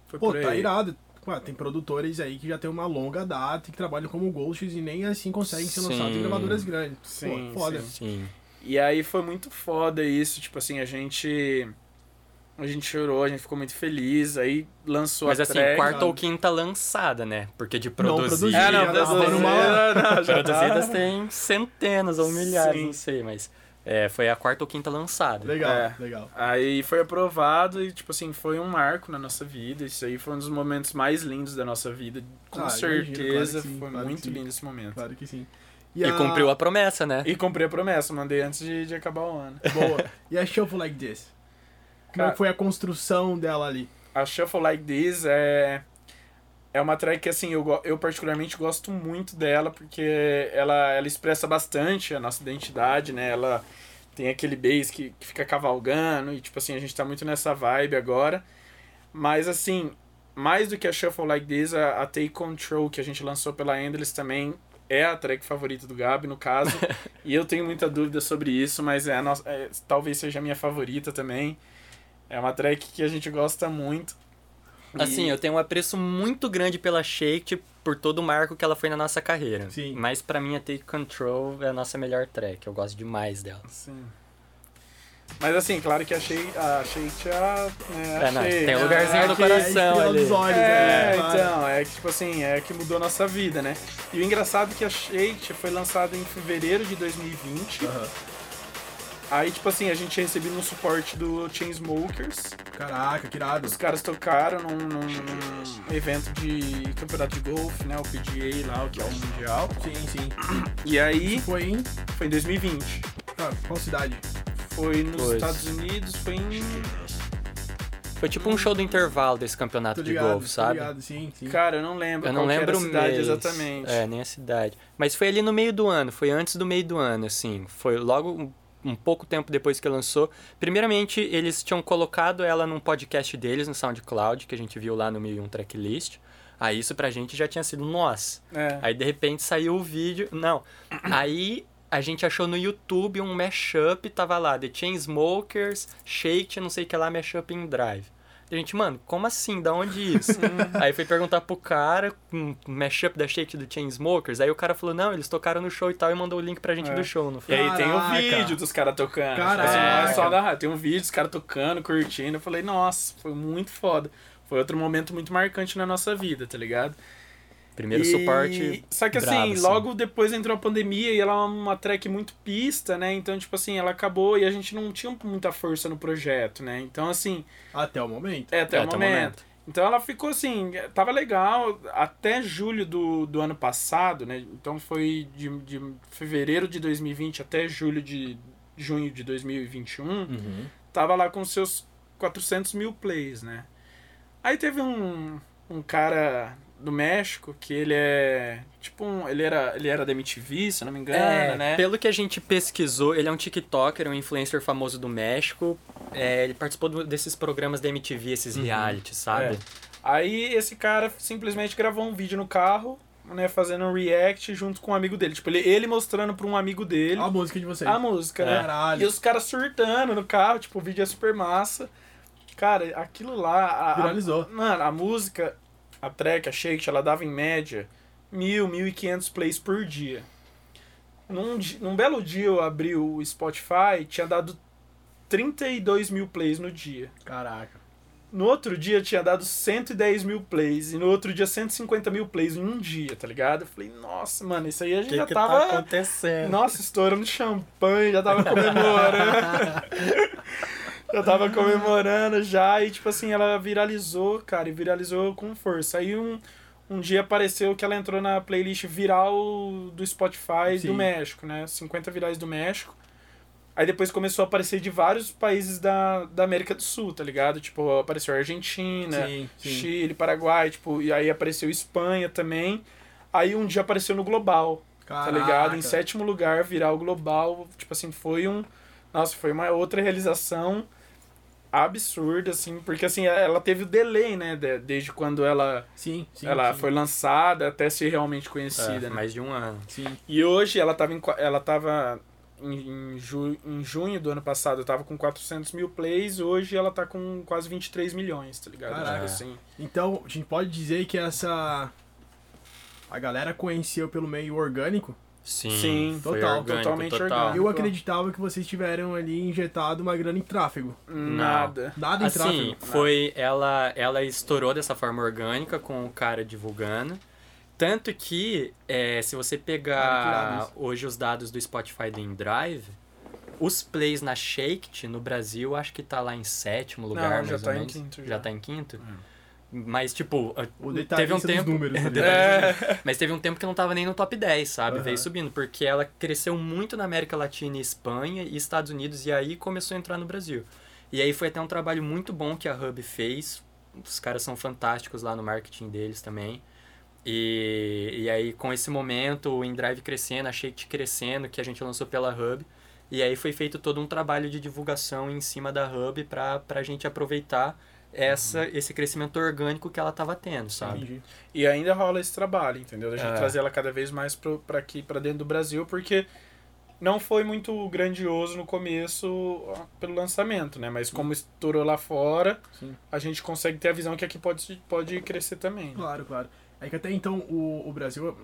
[SPEAKER 2] Foi
[SPEAKER 1] Pô,
[SPEAKER 2] por
[SPEAKER 1] tá irado. Tem produtores aí que já tem uma longa data e que trabalham como ghosts e nem assim conseguem ser lançados em gravadoras grandes.
[SPEAKER 2] Sim,
[SPEAKER 1] Pô, foda.
[SPEAKER 2] sim.
[SPEAKER 3] Sim.
[SPEAKER 2] E aí foi muito foda isso. Tipo assim, a gente. A gente chorou, a gente ficou muito feliz. Aí lançou
[SPEAKER 3] Mas
[SPEAKER 2] a
[SPEAKER 3] assim,
[SPEAKER 2] track.
[SPEAKER 3] quarta ou quinta lançada, né? Porque de produzidas...
[SPEAKER 1] produzida.
[SPEAKER 2] É, não, não, já
[SPEAKER 3] Produzidas tem centenas ou milhares,
[SPEAKER 2] Sim.
[SPEAKER 3] não sei, mas... É, foi a quarta ou quinta lançada.
[SPEAKER 1] Legal,
[SPEAKER 2] É.
[SPEAKER 1] legal.
[SPEAKER 2] Aí foi aprovado e, tipo assim, foi um marco na nossa vida. Isso aí foi um dos momentos mais lindos da nossa vida. Com
[SPEAKER 1] Ah, imagino,
[SPEAKER 2] certeza
[SPEAKER 1] claro que sim,
[SPEAKER 2] foi
[SPEAKER 1] claro
[SPEAKER 2] muito lindo esse momento.
[SPEAKER 1] Claro que sim.
[SPEAKER 3] E,
[SPEAKER 1] a-
[SPEAKER 3] cumpriu a promessa, né?
[SPEAKER 2] E cumpri a promessa, mandei antes de, de acabar o ano.
[SPEAKER 1] Boa. E a Shuffle Like This? Como
[SPEAKER 2] Cara-
[SPEAKER 1] que foi a construção dela ali?
[SPEAKER 2] A Shuffle Like This é. É uma track que, assim, eu, eu particularmente gosto muito dela, porque ela, ela expressa bastante a nossa identidade, né? Ela tem aquele bass que, que fica cavalgando, e, tipo assim, a gente tá muito nessa vibe agora. Mas, assim, mais do que a Shuffle Like This, a, a Take Control, que a gente lançou pela Endless também, é a track favorita do Gabi, no caso. e eu tenho muita dúvida sobre isso, mas é a nossa, é, talvez seja a minha favorita também. É uma track que a gente gosta muito. E-
[SPEAKER 3] Assim, eu tenho um apreço muito grande pela Shake por todo o marco que ela foi na nossa carreira.
[SPEAKER 1] Sim.
[SPEAKER 3] Mas pra mim a Take Control é a nossa melhor track. Eu gosto demais dela.
[SPEAKER 2] Sim. Mas assim, claro que achei a Shake a. Né,
[SPEAKER 3] É, não, tem um
[SPEAKER 2] né,
[SPEAKER 3] lugarzinho no
[SPEAKER 2] que-
[SPEAKER 3] coração
[SPEAKER 1] estrela
[SPEAKER 3] ali.
[SPEAKER 1] dos olhos,
[SPEAKER 2] É,
[SPEAKER 1] né?
[SPEAKER 2] Então, é que tipo assim, é que mudou a nossa vida, né? E o engraçado é que a Shake foi lançada em fevereiro de 2020.
[SPEAKER 1] Aham.
[SPEAKER 2] Aí, tipo assim, a gente recebeu um suporte do Chainsmokers.
[SPEAKER 1] Caraca, que irado.
[SPEAKER 2] Os caras tocaram num, num- num evento de campeonato de golfe, né? O PGA lá, o que é o Mundial.
[SPEAKER 1] Sim, sim.
[SPEAKER 2] E aí,
[SPEAKER 1] Isso foi em.
[SPEAKER 2] foi em 2020.
[SPEAKER 1] Ah, qual cidade?
[SPEAKER 2] Foi nos
[SPEAKER 3] Pois.
[SPEAKER 2] Estados Unidos, foi em
[SPEAKER 3] Foi tipo um show do intervalo desse campeonato
[SPEAKER 1] Tô
[SPEAKER 3] de
[SPEAKER 1] ligado,
[SPEAKER 3] golfe, sabe?
[SPEAKER 1] ligado, sim, sim.
[SPEAKER 2] Cara, eu não lembro
[SPEAKER 3] Eu não
[SPEAKER 2] qual que era
[SPEAKER 3] lembro
[SPEAKER 2] a
[SPEAKER 3] o
[SPEAKER 2] cidade
[SPEAKER 3] mês.
[SPEAKER 2] exatamente.
[SPEAKER 3] É, nem a cidade. Mas foi ali no meio do ano, foi antes do meio do ano, assim. Foi logo um, pouco tempo depois que lançou. Primeiramente, eles tinham colocado ela num podcast deles, no SoundCloud, que a gente viu lá no 1001 Tracklist. Aí isso pra gente já tinha sido nossa.
[SPEAKER 2] É.
[SPEAKER 3] Aí de repente saiu o vídeo. Não. Aí a gente achou no YouTube um mashup, tava lá, The Chainsmokers, Shake, não sei o que lá, mashup em Drive. E a gente, mano, como assim? Da onde isso? aí foi perguntar pro cara, um mashup da Shake do Chainsmokers. Aí o cara falou, não, eles tocaram no show e tal, e mandou o link pra gente
[SPEAKER 2] É.
[SPEAKER 3] do show, não
[SPEAKER 2] E
[SPEAKER 3] foi?
[SPEAKER 2] aí tem o
[SPEAKER 1] Caraca.
[SPEAKER 2] vídeo dos caras tocando.
[SPEAKER 1] Caraca.
[SPEAKER 2] Tipo assim, não é só da rádio. Tem um vídeo dos caras tocando, curtindo. Eu falei, nossa, foi muito foda. Foi outro momento muito marcante na nossa vida, tá ligado?
[SPEAKER 3] Primeiro
[SPEAKER 2] E-
[SPEAKER 3] suporte.
[SPEAKER 2] Só que assim,
[SPEAKER 3] brabo, assim.
[SPEAKER 2] logo depois entrou a pandemia e ela é uma track muito pista, né? Então, tipo assim, ela acabou e a gente não tinha muita força no projeto, né? Então, assim,
[SPEAKER 1] Até o momento.
[SPEAKER 2] é até
[SPEAKER 3] É,
[SPEAKER 2] o
[SPEAKER 3] até o
[SPEAKER 2] momento.
[SPEAKER 3] momento.
[SPEAKER 2] Então ela ficou assim, tava legal até julho do, do ano passado, né? Então foi de, de fevereiro de 2020 até julho de junho de 2021. Uhum. Tava lá com seus 400 mil plays, né? Aí teve um, um cara do México que ele é tipo um, ele era ele era da MTV, se não me engano,
[SPEAKER 3] é,
[SPEAKER 2] né?
[SPEAKER 3] Pelo que a gente pesquisou, ele é um TikToker, um influencer famoso do México. É, ele participou do, desses programas da MTV, esses uhum. reality, sabe? É.
[SPEAKER 2] Aí esse cara simplesmente gravou um vídeo no carro, né, fazendo um react junto com um amigo dele. Tipo, ele, ele mostrando pra um amigo dele.
[SPEAKER 1] A música de vocês.
[SPEAKER 2] A música, né?
[SPEAKER 1] Caralho.
[SPEAKER 2] E os caras surtando no carro, tipo, o vídeo é super massa. Cara, aquilo lá. A,
[SPEAKER 1] Viralizou.
[SPEAKER 2] A, mano, a música, a track, a shake, ela dava em média mil, mil e quinhentos plays por dia. Num, num belo dia eu abri o Spotify, tinha dado 32 mil plays no dia.
[SPEAKER 1] Caraca.
[SPEAKER 2] No outro dia tinha dado 110 mil plays. E no outro dia 150 mil plays em um dia, tá ligado? Eu falei, nossa, mano, isso aí a gente
[SPEAKER 3] que
[SPEAKER 2] já
[SPEAKER 3] que
[SPEAKER 2] tava.
[SPEAKER 3] Tá acontecendo?
[SPEAKER 2] Nossa, estourando champanhe, já tava comemorando. já tava comemorando já. E tipo assim, ela viralizou, cara, e viralizou com força. Aí um, um dia apareceu que ela entrou na playlist viral do Spotify Sim. do México, né? 50 virais do México. Aí depois começou a aparecer de vários países da, da América do Sul, tá ligado? Tipo, apareceu Argentina, sim, sim. Chile, Paraguai, tipo, e aí apareceu Espanha também. Aí um dia apareceu no Global, Caraca. tá ligado? Em sétimo lugar, virar o Global, tipo assim, foi um... Nossa, foi uma outra realização absurda, assim, porque assim, ela teve o delay, né, desde quando ela
[SPEAKER 1] sim, sim
[SPEAKER 2] ela
[SPEAKER 1] sim.
[SPEAKER 2] foi lançada até ser realmente conhecida, é, né?
[SPEAKER 3] mais de um ano.
[SPEAKER 1] Sim.
[SPEAKER 2] E hoje ela tava em, ela tava em, ju, em junho do ano passado eu tava com 400 mil plays, hoje ela tá com quase 23 milhões, tá ligado?
[SPEAKER 1] Caraca. Assim. Então, a gente pode dizer que essa. A galera conheceu pelo meio orgânico.
[SPEAKER 3] Sim,
[SPEAKER 2] Sim total,
[SPEAKER 3] orgânico,
[SPEAKER 2] totalmente
[SPEAKER 3] total.
[SPEAKER 2] orgânico.
[SPEAKER 1] Eu acreditava que vocês tiveram ali injetado uma grana em tráfego.
[SPEAKER 2] Nada.
[SPEAKER 1] Nada em
[SPEAKER 3] assim,
[SPEAKER 1] tráfego.
[SPEAKER 3] foi ela ela estourou dessa forma orgânica com o cara divulgando. Tanto que, é, se você pegar hoje os dados do Spotify do InDrive, os plays na Shaked no Brasil, acho que tá lá em sétimo lugar,
[SPEAKER 2] Não,
[SPEAKER 3] já
[SPEAKER 2] tá
[SPEAKER 3] em
[SPEAKER 2] quinto.
[SPEAKER 3] Já. já tá em quinto? Hum. Mas, tipo,
[SPEAKER 1] o
[SPEAKER 3] teve um tempo.
[SPEAKER 1] Números,
[SPEAKER 2] é.
[SPEAKER 3] Mas teve um tempo que não tava nem no top 10, sabe?
[SPEAKER 1] Uhum.
[SPEAKER 3] Veio subindo, porque ela cresceu muito na América Latina e Espanha e Estados Unidos, e aí começou a entrar no Brasil. E aí foi até um trabalho muito bom que a Hub fez. Os caras são fantásticos lá no marketing deles também. E, e aí, com esse momento, o InDrive crescendo, a Shake crescendo, que a gente lançou pela Hub. E aí foi feito todo um trabalho de divulgação em cima da Hub para a gente aproveitar essa, uhum. esse crescimento orgânico que ela estava tendo, sabe?
[SPEAKER 2] Entendi. E ainda rola esse trabalho, entendeu? A gente é. trazer ela cada vez mais para aqui, para dentro do Brasil, porque não foi muito grandioso no começo pelo lançamento, né? Mas como estourou lá fora,
[SPEAKER 1] Sim.
[SPEAKER 2] a gente consegue ter a visão que aqui pode, pode crescer também. Né?
[SPEAKER 1] Claro, claro. É que até então o, o Brasil,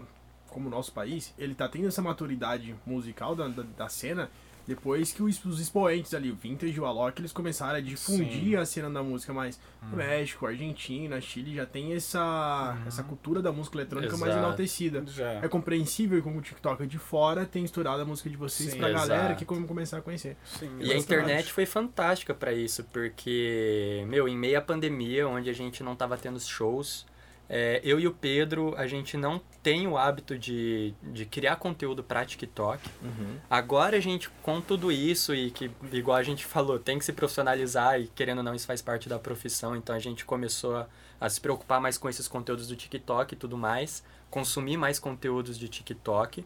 [SPEAKER 1] como nosso país, ele tá tendo essa maturidade musical da, da, da cena depois que os, os expoentes ali, o Vintage e o Alok, eles começaram a difundir Sim. a cena da música mais. Uhum. México, Argentina, Chile já tem essa, uhum. essa cultura da música eletrônica
[SPEAKER 3] Exato.
[SPEAKER 1] mais enaltecida.
[SPEAKER 2] Já.
[SPEAKER 1] É compreensível como o TikTok de fora tem estourado a música de vocês
[SPEAKER 2] Sim,
[SPEAKER 1] pra
[SPEAKER 3] exato.
[SPEAKER 1] galera que como começar a conhecer.
[SPEAKER 2] Sim,
[SPEAKER 3] E a internet foi fantástica para isso, porque, meu, em meio à pandemia, onde a gente não tava tendo shows, é, eu e o Pedro, a gente não tem o hábito de, de criar conteúdo para TikTok.
[SPEAKER 1] Uhum.
[SPEAKER 3] Agora a gente, com tudo isso e que, igual a gente falou, tem que se profissionalizar e querendo ou não, isso faz parte da profissão, então a gente começou a, a se preocupar mais com esses conteúdos do TikTok e tudo mais, consumir mais conteúdos de TikTok.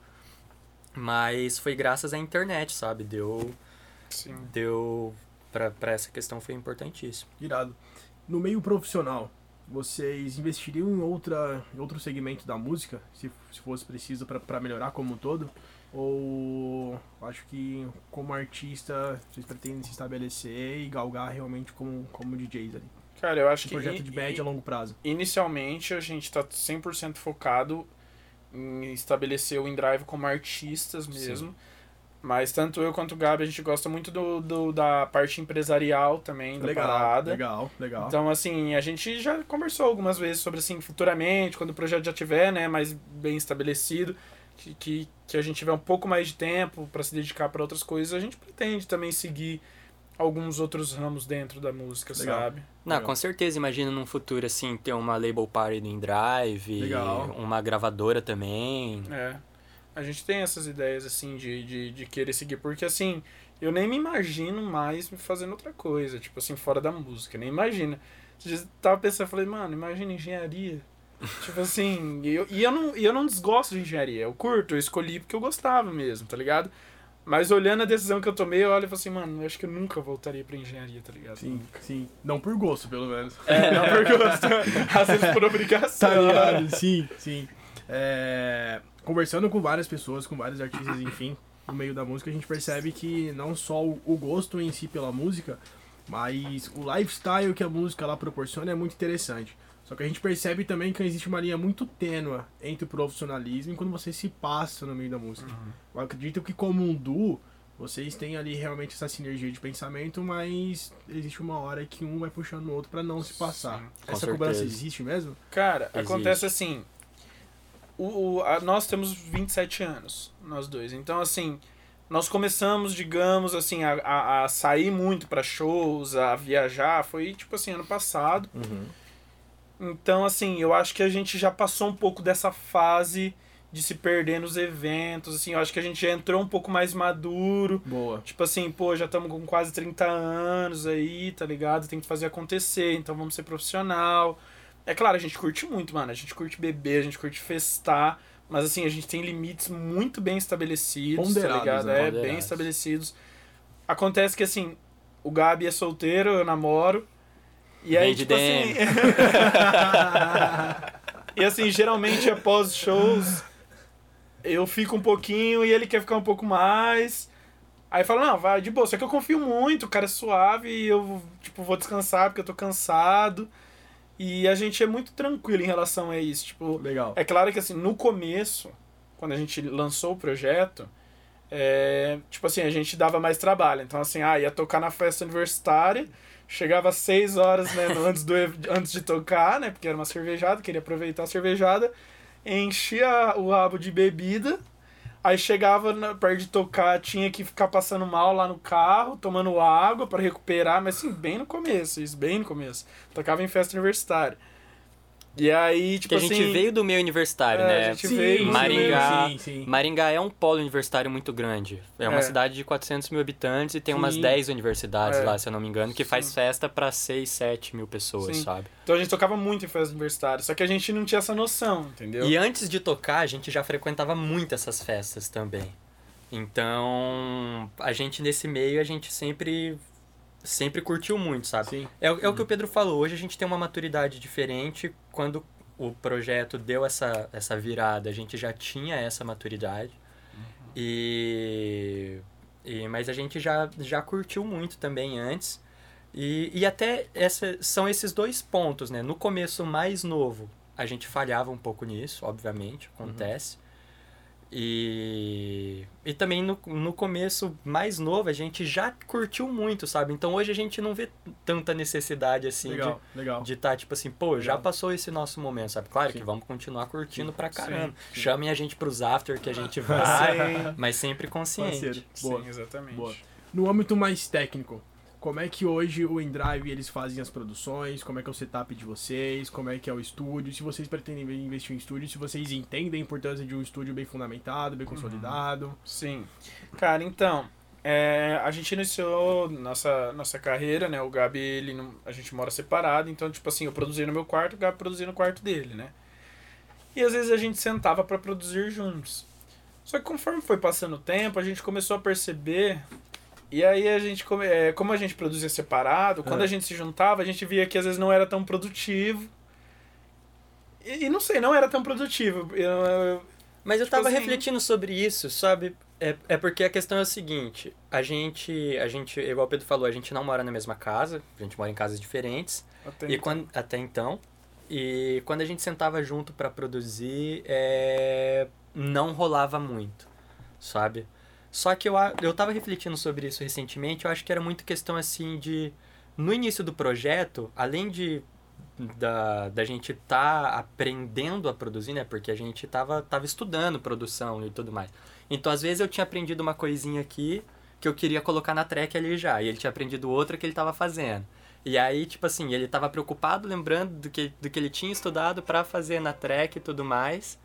[SPEAKER 3] Mas foi graças à internet, sabe? Deu.
[SPEAKER 2] Sim.
[SPEAKER 3] Deu. Pra, pra essa questão foi importantíssimo.
[SPEAKER 1] Irado. No meio profissional, vocês investiriam em, outra, em outro segmento da música, se, se fosse preciso para melhorar como um todo? Ou acho que como artista vocês pretendem se estabelecer e galgar realmente como, como DJs ali?
[SPEAKER 2] Cara, eu acho
[SPEAKER 1] um
[SPEAKER 2] que.
[SPEAKER 1] projeto de médio a longo prazo.
[SPEAKER 2] Inicialmente a gente tá 100% focado em estabelecer o InDrive como artistas mesmo. Sim. Mas tanto eu quanto o Gabi, a gente gosta muito do, do da parte empresarial também, da
[SPEAKER 1] legal,
[SPEAKER 2] parada.
[SPEAKER 1] Legal, legal.
[SPEAKER 2] Então, assim, a gente já conversou algumas vezes sobre, assim, futuramente, quando o projeto já tiver, né, mais bem estabelecido, que, que, que a gente tiver um pouco mais de tempo para se dedicar para outras coisas, a gente pretende também seguir alguns outros ramos dentro da música, Legal. sabe?
[SPEAKER 3] Não, Legal. com certeza. Imagina num futuro, assim, ter uma label party do InDrive, uma gravadora também.
[SPEAKER 2] É. A gente tem essas ideias, assim, de, de, de querer seguir, porque, assim, eu nem me imagino mais fazendo outra coisa, tipo assim, fora da música, nem imagina. Eu tava pensando, falei, mano, imagina engenharia. tipo assim, eu, e eu não, eu não desgosto de engenharia, eu curto, eu escolhi porque eu gostava mesmo, tá ligado? Mas olhando a decisão que eu tomei, eu olho e falo assim, mano, eu acho que eu nunca voltaria pra engenharia, tá ligado?
[SPEAKER 1] Sim, sim. Não por gosto, pelo menos.
[SPEAKER 2] É, não por gosto. Às vezes por obrigação.
[SPEAKER 1] Tá ligado? Sim, sim. É, conversando com várias pessoas, com vários artistas, enfim, no meio da música, a gente percebe que não só o gosto em si pela música, mas o lifestyle que a música ela proporciona é muito interessante. Só que a gente percebe também que existe uma linha muito tênua entre o profissionalismo e quando você se passa no meio da música. Uhum. Eu acredito que como um duo, vocês têm ali realmente essa sinergia de pensamento, mas existe uma hora que um vai puxando o outro para não se passar. Sim, essa cobrança existe mesmo?
[SPEAKER 2] Cara, existe. acontece assim. O, o a, nós temos 27 anos, nós dois. Então, assim, nós começamos, digamos, assim, a, a, a sair muito para shows, a viajar, foi tipo assim, ano passado. Uhum. Então, assim, eu acho que a gente já passou um pouco dessa fase de se perder nos eventos, assim, eu acho que a gente já entrou um pouco mais maduro.
[SPEAKER 1] Boa.
[SPEAKER 2] Tipo assim, pô, já estamos com quase 30 anos aí, tá ligado? Tem que fazer acontecer, então vamos ser profissional. É claro, a gente curte muito, mano, a gente curte beber, a gente curte festar, mas assim, a gente tem limites muito bem estabelecidos, tá Ponderados, tá ligado? Né? É, bem estabelecidos. Acontece que assim, o Gabi é solteiro, eu namoro. E aí, tipo assim. e assim, geralmente após shows, eu fico um pouquinho e ele quer ficar um pouco mais. Aí fala, não, vai de boa. Só que eu confio muito, o cara é suave e eu, tipo, vou descansar porque eu tô cansado. E a gente é muito tranquilo em relação a isso. Tipo,
[SPEAKER 1] Legal.
[SPEAKER 2] É claro que assim, no começo, quando a gente lançou o projeto, é, tipo assim, a gente dava mais trabalho. Então, assim, ah, ia tocar na festa universitária Chegava às 6 horas, né, antes, do, antes de tocar, né, porque era uma cervejada, queria aproveitar a cervejada, enchia o rabo de bebida, aí chegava na, perto de tocar, tinha que ficar passando mal lá no carro, tomando água para recuperar, mas assim, bem no começo, isso, bem no começo. Tocava em festa universitária. E aí, tipo
[SPEAKER 3] que a
[SPEAKER 2] assim...
[SPEAKER 3] gente veio do meio universitário,
[SPEAKER 2] é,
[SPEAKER 3] né?
[SPEAKER 2] A gente sim, veio,
[SPEAKER 3] Maringá,
[SPEAKER 1] sim, sim.
[SPEAKER 3] Maringá é um polo universitário muito grande. É uma é. cidade de 400 mil habitantes e tem umas 10 universidades é. lá, se eu não me engano, que faz festa para 6, 7 mil pessoas, sabe?
[SPEAKER 2] Então a gente tocava muito em festa universitária, só que a gente não tinha essa noção, entendeu?
[SPEAKER 3] E antes de tocar, a gente já frequentava muito essas festas também. Então, a gente nesse meio, a gente sempre sempre curtiu muito, sabe?
[SPEAKER 1] Sim.
[SPEAKER 3] É, é o que o Pedro falou. Hoje a gente tem uma maturidade diferente. Quando o projeto deu essa, essa virada, a gente já tinha essa maturidade. Uhum. E, e mas a gente já, já curtiu muito também antes. E, e até essa, são esses dois pontos, né? No começo mais novo, a gente falhava um pouco nisso, obviamente, acontece. Uhum. E, e também no, no começo mais novo a gente já curtiu muito, sabe? Então hoje a gente não vê tanta necessidade assim
[SPEAKER 1] legal,
[SPEAKER 3] de
[SPEAKER 1] legal.
[SPEAKER 3] de estar tá, tipo assim, pô, legal. já passou esse nosso momento, sabe? Claro sim. que vamos continuar curtindo sim. pra caramba. Sim, Chamem a gente pros after que a gente vai, mas sempre consciente.
[SPEAKER 2] Boa. Sim, exatamente.
[SPEAKER 1] Boa. No âmbito mais técnico, como é que hoje o Endrive eles fazem as produções, como é que é o setup de vocês, como é que é o estúdio, se vocês pretendem investir em estúdio, se vocês entendem a importância de um estúdio bem fundamentado, bem uhum. consolidado.
[SPEAKER 2] Sim. Cara, então, é, a gente iniciou nossa, nossa carreira, né? O Gabi, ele não, a gente mora separado, então, tipo assim, eu produzia no meu quarto, o Gabi produzia no quarto dele, né? E às vezes a gente sentava para produzir juntos. Só que conforme foi passando o tempo, a gente começou a perceber e aí a gente, é, como a gente produzia separado, quando é. a gente se juntava, a gente via que às vezes não era tão produtivo. E, e não sei, não era tão produtivo. Eu, eu,
[SPEAKER 3] Mas eu tipo tava assim... refletindo sobre isso, sabe? É, é porque a questão é o seguinte, a gente, a gente, igual o Pedro falou, a gente não mora na mesma casa, a gente mora em casas diferentes.
[SPEAKER 2] Até
[SPEAKER 3] e
[SPEAKER 2] então.
[SPEAKER 3] Quando, até então. E quando a gente sentava junto para produzir, é, não rolava muito, sabe? Só que eu, eu tava refletindo sobre isso recentemente, eu acho que era muito questão assim de. No início do projeto, além de da, da gente tá aprendendo a produzir, né? Porque a gente tava, tava estudando produção e tudo mais. Então, às vezes, eu tinha aprendido uma coisinha aqui que eu queria colocar na track ali já. E ele tinha aprendido outra que ele tava fazendo. E aí, tipo assim, ele tava preocupado, lembrando do que, do que ele tinha estudado para fazer na track e tudo mais.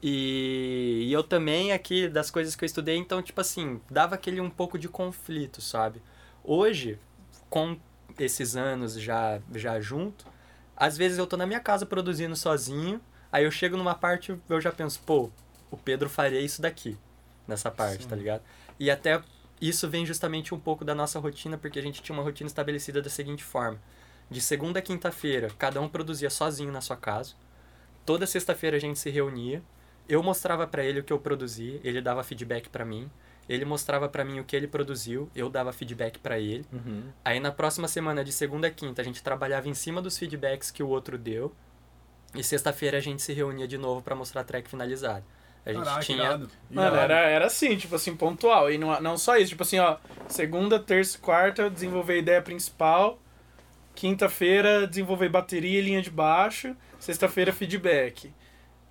[SPEAKER 3] E, e, eu também aqui, das coisas que eu estudei, então, tipo assim, dava aquele um pouco de conflito, sabe? Hoje, com esses anos já, já junto, às vezes eu tô na minha casa produzindo sozinho, aí eu chego numa parte eu já penso, pô, o Pedro faria isso daqui, nessa parte, Sim. tá ligado? E até isso vem justamente um pouco da nossa rotina, porque a gente tinha uma rotina estabelecida da seguinte forma: de segunda a quinta-feira, cada um produzia sozinho na sua casa. Toda sexta-feira a gente se reunia. Eu mostrava para ele o que eu produzia, ele dava feedback para mim. Ele mostrava para mim o que ele produziu, eu dava feedback para ele. Uhum. Aí na próxima semana, de segunda a quinta, a gente trabalhava em cima dos feedbacks que o outro deu. E sexta-feira a gente se reunia de novo para mostrar a track finalizada. A gente Caraca, tinha.
[SPEAKER 2] Mano, era, era assim, tipo assim, pontual. E não, não só isso, tipo assim, ó, segunda, terça, quarta, desenvolver a ideia principal. Quinta-feira, desenvolver bateria e linha de baixo. Sexta-feira, feedback.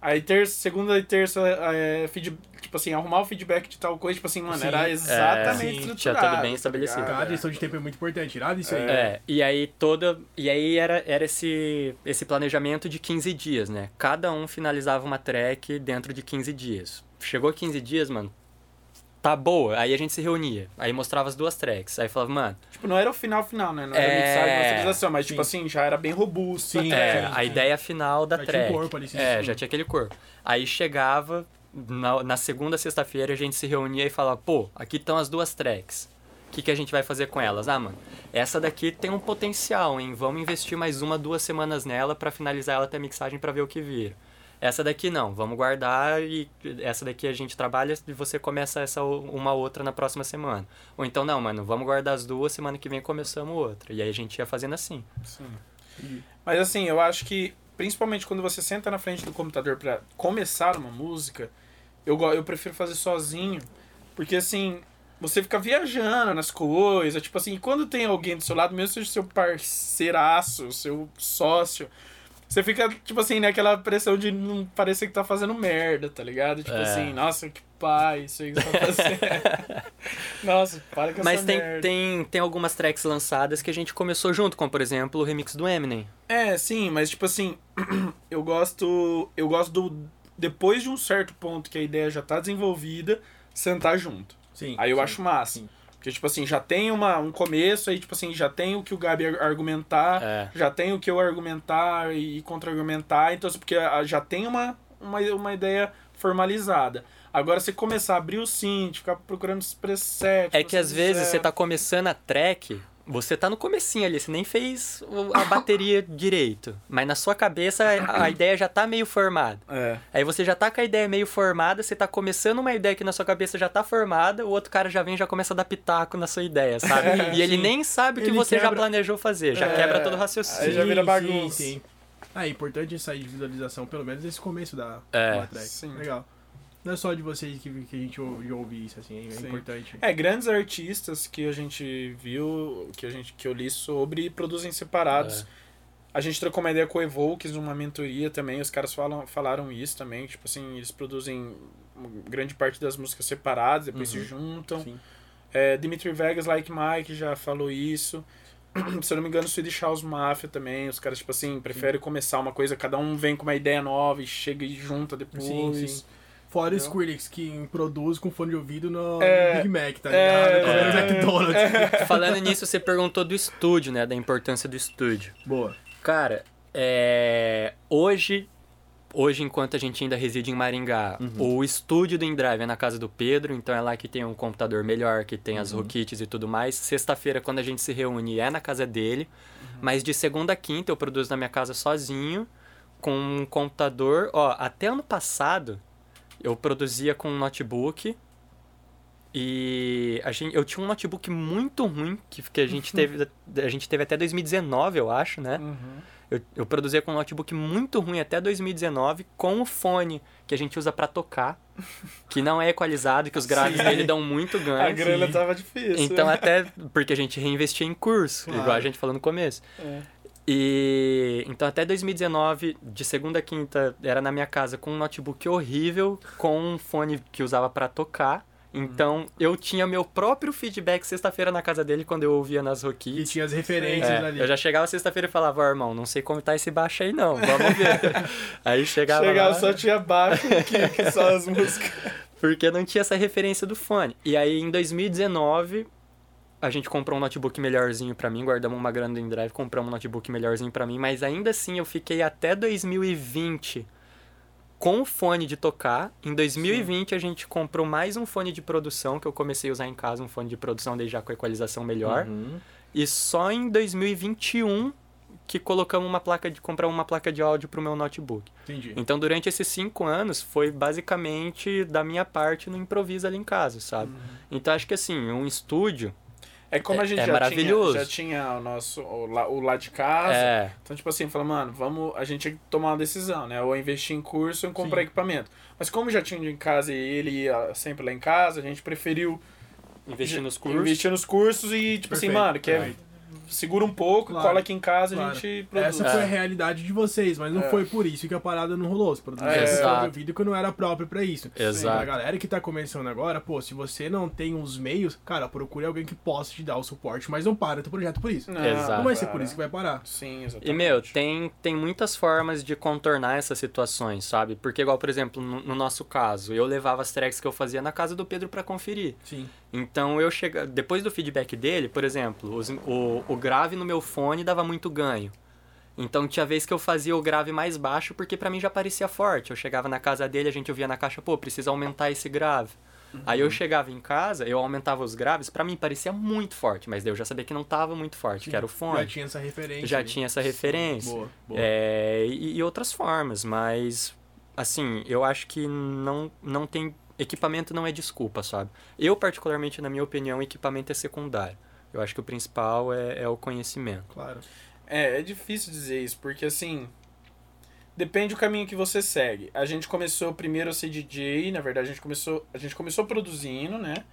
[SPEAKER 2] Aí terça, segunda e terça, é, feed, tipo assim, arrumar o feedback de tal coisa, tipo assim, mano, sim. era exatamente é,
[SPEAKER 3] Tinha tudo bem estabelecido.
[SPEAKER 1] Cara, a gestão de tempo é muito importante, nada isso aí.
[SPEAKER 3] É, e aí toda. E aí era, era esse, esse planejamento de 15 dias, né? Cada um finalizava uma track dentro de 15 dias. Chegou 15 dias, mano, tá boa. Aí a gente se reunia. Aí mostrava as duas tracks. Aí falava, mano.
[SPEAKER 2] Tipo, não era o final final, né? Não era é... mixagem masterização, mas tipo Sim. tipo assim, já era bem robusto.
[SPEAKER 3] Sim, é, a ideia final da já track. Tinha corpo ali, sim, é, sim. já tinha aquele corpo. Aí chegava, na, na segunda, sexta-feira, a gente se reunia e falava, pô, aqui estão as duas tracks. O que, que a gente vai fazer com elas? Ah, mano, essa daqui tem um potencial, hein? Vamos investir mais uma, duas semanas nela para finalizar ela até a mixagem para ver o que vira. Essa daqui não, vamos guardar e essa daqui a gente trabalha e você começa essa uma outra na próxima semana. Ou então, não, mano, vamos guardar as duas, semana que vem começamos outra. E aí a gente ia fazendo assim.
[SPEAKER 2] Sim. Mas assim, eu acho que, principalmente quando você senta na frente do computador para começar uma música, eu, eu prefiro fazer sozinho. Porque assim, você fica viajando nas coisas, tipo assim, quando tem alguém do seu lado, mesmo seja seu parceiraço, seu sócio, você fica, tipo assim, naquela né, pressão de não parecer que tá fazendo merda, tá ligado? Tipo é. assim, nossa, que pai, isso aí que você tá fazendo. nossa, para com
[SPEAKER 3] Mas
[SPEAKER 2] essa
[SPEAKER 3] tem,
[SPEAKER 2] merda.
[SPEAKER 3] tem, tem algumas tracks lançadas que a gente começou junto, como por exemplo o remix do Eminem.
[SPEAKER 2] É, sim, mas tipo assim, eu gosto. Eu gosto do. Depois de um certo ponto que a ideia já tá desenvolvida, sentar junto. Sim. Aí eu sim, acho massa. Sim. Porque, tipo assim, já tem uma, um começo, aí, tipo assim, já tem o que o Gabi argumentar, é. já tem o que eu argumentar e contra-argumentar, então, assim, porque já tem uma, uma, uma ideia formalizada. Agora, se começar a abrir o synth, ficar procurando os presets...
[SPEAKER 3] É que às vezes você tá começando a track, você tá no comecinho ali, você nem fez a bateria direito. Mas na sua cabeça a, ideia já tá meio formada. É. Aí você já tá com a ideia meio formada, você tá começando uma ideia que na sua cabeça já tá formada, o outro cara já vem e já começa a dar pitaco na sua ideia, sabe? É, e ele nem sabe o que ele você quebra... já planejou fazer, já é, quebra todo o raciocínio. Aí
[SPEAKER 2] já vira bagunça. Sim, sim.
[SPEAKER 1] Ah, é importante sair de visualização, pelo menos esse começo da, é. da track. Sim. Legal. Não é só de vocês que, que a gente ouve, ouve isso, assim, é Sim. importante.
[SPEAKER 2] É, grandes artistas que a gente viu, que, a gente, que eu li sobre, produzem separados. É. A gente trocou uma ideia com o Evokes numa mentoria também, os caras falam, falaram isso também, tipo assim, eles produzem grande parte das músicas separadas, depois uhum. se juntam. É, Dimitri Vegas, Like Mike, já falou isso. se eu não me engano, Swedish House Mafia também, os caras, tipo assim, preferem sim. começar uma coisa, cada um vem com uma ideia nova e chega e junta depois. Sim, sim.
[SPEAKER 1] Fora o Skrillex, que produz com fone de ouvido no é, Big Mac, tá ligado? É, Comendo é, McDonald's.
[SPEAKER 3] É. Falando nisso, você perguntou do estúdio, né? Da importância do estúdio.
[SPEAKER 1] Boa.
[SPEAKER 3] Cara, é... hoje, hoje, enquanto a gente ainda reside em Maringá, uhum. o estúdio do InDrive é na casa do Pedro, então é lá que tem um computador melhor, que tem as uhum. rootkits e tudo mais. Sexta-feira, quando a gente se reúne, é na casa dele. Uhum. Mas de segunda a quinta eu produzo na minha casa sozinho, com um computador. Ó, até ano passado eu produzia com um notebook e a gente, eu tinha um notebook muito ruim que, que a gente teve a gente teve até 2019 eu acho né uhum. eu, eu produzia com um notebook muito ruim até 2019 com o fone que a gente usa para tocar que não é equalizado que os graves Sim. dele dão muito ganho
[SPEAKER 2] a grana tava difícil
[SPEAKER 3] então até porque a gente reinvestia em curso claro. igual a gente falou no começo é. E então até 2019, de segunda a quinta, era na minha casa com um notebook horrível, com um fone que usava para tocar, Então, eu tinha meu próprio feedback sexta-feira na casa dele quando eu ouvia nas
[SPEAKER 1] E
[SPEAKER 3] Rockies.
[SPEAKER 1] tinha as referências
[SPEAKER 3] É,
[SPEAKER 1] ali.
[SPEAKER 3] eu já chegava sexta-feira e falava, ó, irmão, não sei como tá esse baixo aí não, vamos ver. aí chegava
[SPEAKER 2] Chegava
[SPEAKER 3] lá,
[SPEAKER 2] só tinha baixo que, que só as músicas.
[SPEAKER 3] porque não tinha essa referência do fone. E aí, em 2019, a gente comprou um notebook melhorzinho pra mim, guardamos uma grana em drive, compramos um notebook melhorzinho pra mim, mas ainda assim eu fiquei até 2020 com o fone de tocar. Em 2020 a gente comprou mais um fone de produção que eu comecei a usar em casa, um fone de produção desde já com equalização melhor.
[SPEAKER 1] Uhum.
[SPEAKER 3] E só em 2021 que colocamos uma placa de comprar uma placa de áudio pro meu notebook.
[SPEAKER 1] Entendi.
[SPEAKER 3] Então, durante esses cinco anos, foi basicamente da minha parte no improviso ali em casa, sabe? Então, acho que assim, um estúdio.
[SPEAKER 2] É como a
[SPEAKER 3] É-
[SPEAKER 2] gente
[SPEAKER 3] é
[SPEAKER 2] já,
[SPEAKER 3] maravilhoso.
[SPEAKER 2] Tinha, já tinha o nosso o lá, o lá de casa.
[SPEAKER 3] É,
[SPEAKER 2] Então, tipo assim, fala, mano, vamos. A gente tinha que tomar uma decisão, né? Ou investir em curso ou comprar
[SPEAKER 1] Sim.
[SPEAKER 2] equipamento. Mas como já tinha em casa e ele ia sempre lá em casa, a gente preferiu
[SPEAKER 3] investir nos cursos.
[SPEAKER 2] investir nos cursos e, tipo assim,
[SPEAKER 1] Perfeito.
[SPEAKER 2] mano, quer.
[SPEAKER 1] Right.
[SPEAKER 2] Segura um pouco,
[SPEAKER 1] Claro.
[SPEAKER 2] cola aqui em casa
[SPEAKER 1] Claro.
[SPEAKER 2] a gente produz.
[SPEAKER 1] Essa foi a
[SPEAKER 3] É.
[SPEAKER 1] realidade de vocês, mas não
[SPEAKER 2] É.
[SPEAKER 1] foi por isso que a parada não rolou. Você produziu
[SPEAKER 2] É.
[SPEAKER 1] um vídeo que não era próprio pra isso.
[SPEAKER 3] Exato.
[SPEAKER 1] Pra galera que tá começando agora, pô, se você não tem os meios, cara, procure alguém que possa te dar o suporte, mas não para o teu projeto por isso.
[SPEAKER 2] Não,
[SPEAKER 3] Exato.
[SPEAKER 1] Não vai ser por isso que vai parar.
[SPEAKER 2] Sim, exatamente.
[SPEAKER 3] E, meu, tem, tem muitas formas de contornar essas situações, sabe? Porque, igual, por exemplo, no, no nosso caso, eu levava as tracks que eu fazia na casa do Pedro pra conferir.
[SPEAKER 1] Sim.
[SPEAKER 3] Então, eu chega depois do feedback dele, por exemplo, os- o, o grave no meu fone dava muito ganho. Então, tinha vez que eu fazia o grave mais baixo porque pra mim já parecia forte. Eu chegava na casa dele, a gente ouvia na caixa, pô, precisa aumentar esse grave. Aí eu chegava em casa, eu aumentava os graves, pra mim parecia muito forte, mas eu já sabia que não tava muito forte, que era o fone.
[SPEAKER 1] Já tinha essa referência.
[SPEAKER 3] Já
[SPEAKER 1] ali.
[SPEAKER 3] tinha essa referência.
[SPEAKER 1] Boa, boa.
[SPEAKER 3] É, e, e outras formas, mas assim, eu acho que não, não tem. Equipamento não é desculpa, sabe? Eu, particularmente, na minha opinião, equipamento é secundário. Eu acho que o principal é, é o conhecimento.
[SPEAKER 1] Claro.
[SPEAKER 2] É, é difícil dizer isso, porque assim. Depende do caminho que você segue. A gente começou primeiro a ser DJ, na verdade a gente começou, a gente começou produzindo, né?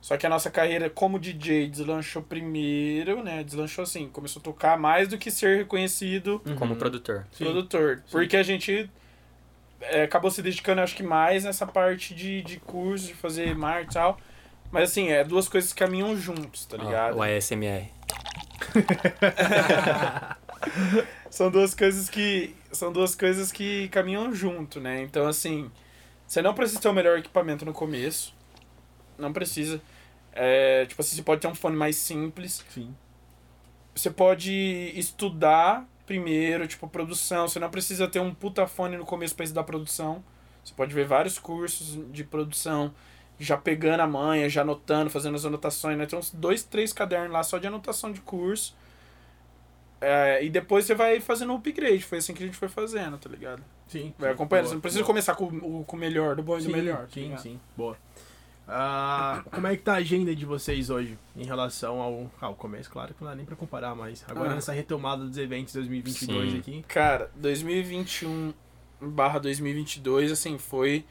[SPEAKER 2] Só que a nossa carreira como DJ deslanchou primeiro, né? Deslanchou assim, começou a tocar mais do que ser reconhecido
[SPEAKER 3] Como produtor.
[SPEAKER 1] Sim.
[SPEAKER 2] produtor. Porque a gente é, acabou se dedicando, acho que mais nessa parte de, de curso, de fazer marketing e tal. Mas assim, é duas coisas que caminham juntos, tá
[SPEAKER 3] Ó,
[SPEAKER 2] ligado?
[SPEAKER 3] o ASMR.
[SPEAKER 2] São duas coisas que. São duas coisas que caminham junto, né? Então, assim, você não precisa ter o melhor equipamento no começo. Não precisa. É, tipo assim, você pode ter um fone mais simples.
[SPEAKER 1] Sim.
[SPEAKER 2] Você pode estudar primeiro, tipo, produção. Você não precisa ter um puta fone no começo pra estudar produção. Você pode ver vários cursos de produção, já pegando a manha, já anotando, fazendo as anotações, né? Tem uns dois, três cadernos lá só de anotação de curso. É, e depois você vai fazendo o upgrade. Foi assim que a gente foi fazendo, tá ligado?
[SPEAKER 1] Sim.
[SPEAKER 2] Vai acompanhando.
[SPEAKER 1] Boa,
[SPEAKER 2] Você não precisa
[SPEAKER 1] boa.
[SPEAKER 2] começar com, o- com o melhor, do bom e do
[SPEAKER 1] Sim,
[SPEAKER 2] melhor. tá
[SPEAKER 1] Sim, sim. Boa. Ah, como é que tá a agenda de vocês hoje em relação ao, ao começo? Claro que não dá nem pra comparar, mas agora
[SPEAKER 2] Ah.
[SPEAKER 1] nessa retomada dos eventos 2022
[SPEAKER 3] Sim.
[SPEAKER 1] aqui.
[SPEAKER 2] Cara, 2021 barra 2022, assim, foi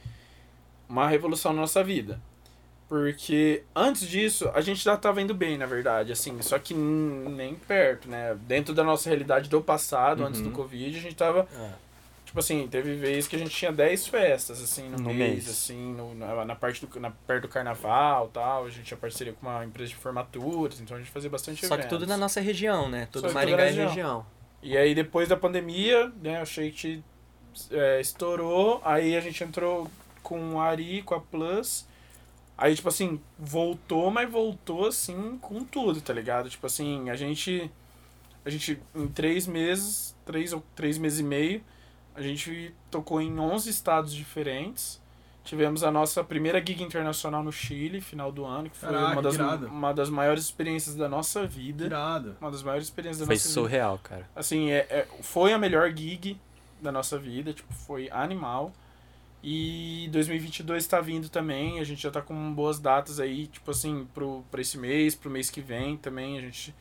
[SPEAKER 2] uma revolução na nossa vida. Porque antes disso, a gente já tava indo bem, na verdade, assim, só que nem perto, né? Dentro da nossa realidade do passado, antes do
[SPEAKER 3] Uhum.
[SPEAKER 2] Covid, a gente tava, tipo assim, teve vezes que a gente tinha 10 festas, assim, no,
[SPEAKER 3] No
[SPEAKER 2] mês,
[SPEAKER 3] mês.
[SPEAKER 2] assim, no- na, na parte do, na, perto do carnaval tal, a gente tinha parceria com uma empresa de formaturas, então a gente fazia bastante
[SPEAKER 3] Só que
[SPEAKER 2] eventos.
[SPEAKER 3] tudo na nossa região, né? Tudo
[SPEAKER 2] que
[SPEAKER 3] Maringá
[SPEAKER 2] na
[SPEAKER 3] é
[SPEAKER 2] região.
[SPEAKER 3] região.
[SPEAKER 2] E aí depois da pandemia, né, a Shake é, estourou, aí a gente entrou com a Ari, com a Plus. Aí, tipo assim, voltou, mas voltou assim com tudo, tá ligado? Tipo assim, a gente. A gente, em três meses, três ou três meses e meio, a gente tocou em 11 estados diferentes. Tivemos a nossa primeira gig internacional no Chile, final do ano, que foi
[SPEAKER 1] Caraca,
[SPEAKER 2] uma, das,
[SPEAKER 1] irado.
[SPEAKER 2] uma das maiores experiências da nossa vida.
[SPEAKER 1] Irado.
[SPEAKER 2] Uma das maiores experiências da
[SPEAKER 3] Foi
[SPEAKER 2] nossa vida.
[SPEAKER 3] surreal, cara.
[SPEAKER 2] Assim, é, é- foi a melhor gig da nossa vida, tipo, foi animal. E 2022 tá vindo também, a gente já tá com boas datas aí, tipo assim, pro, pra esse mês, pro mês que vem também, a gente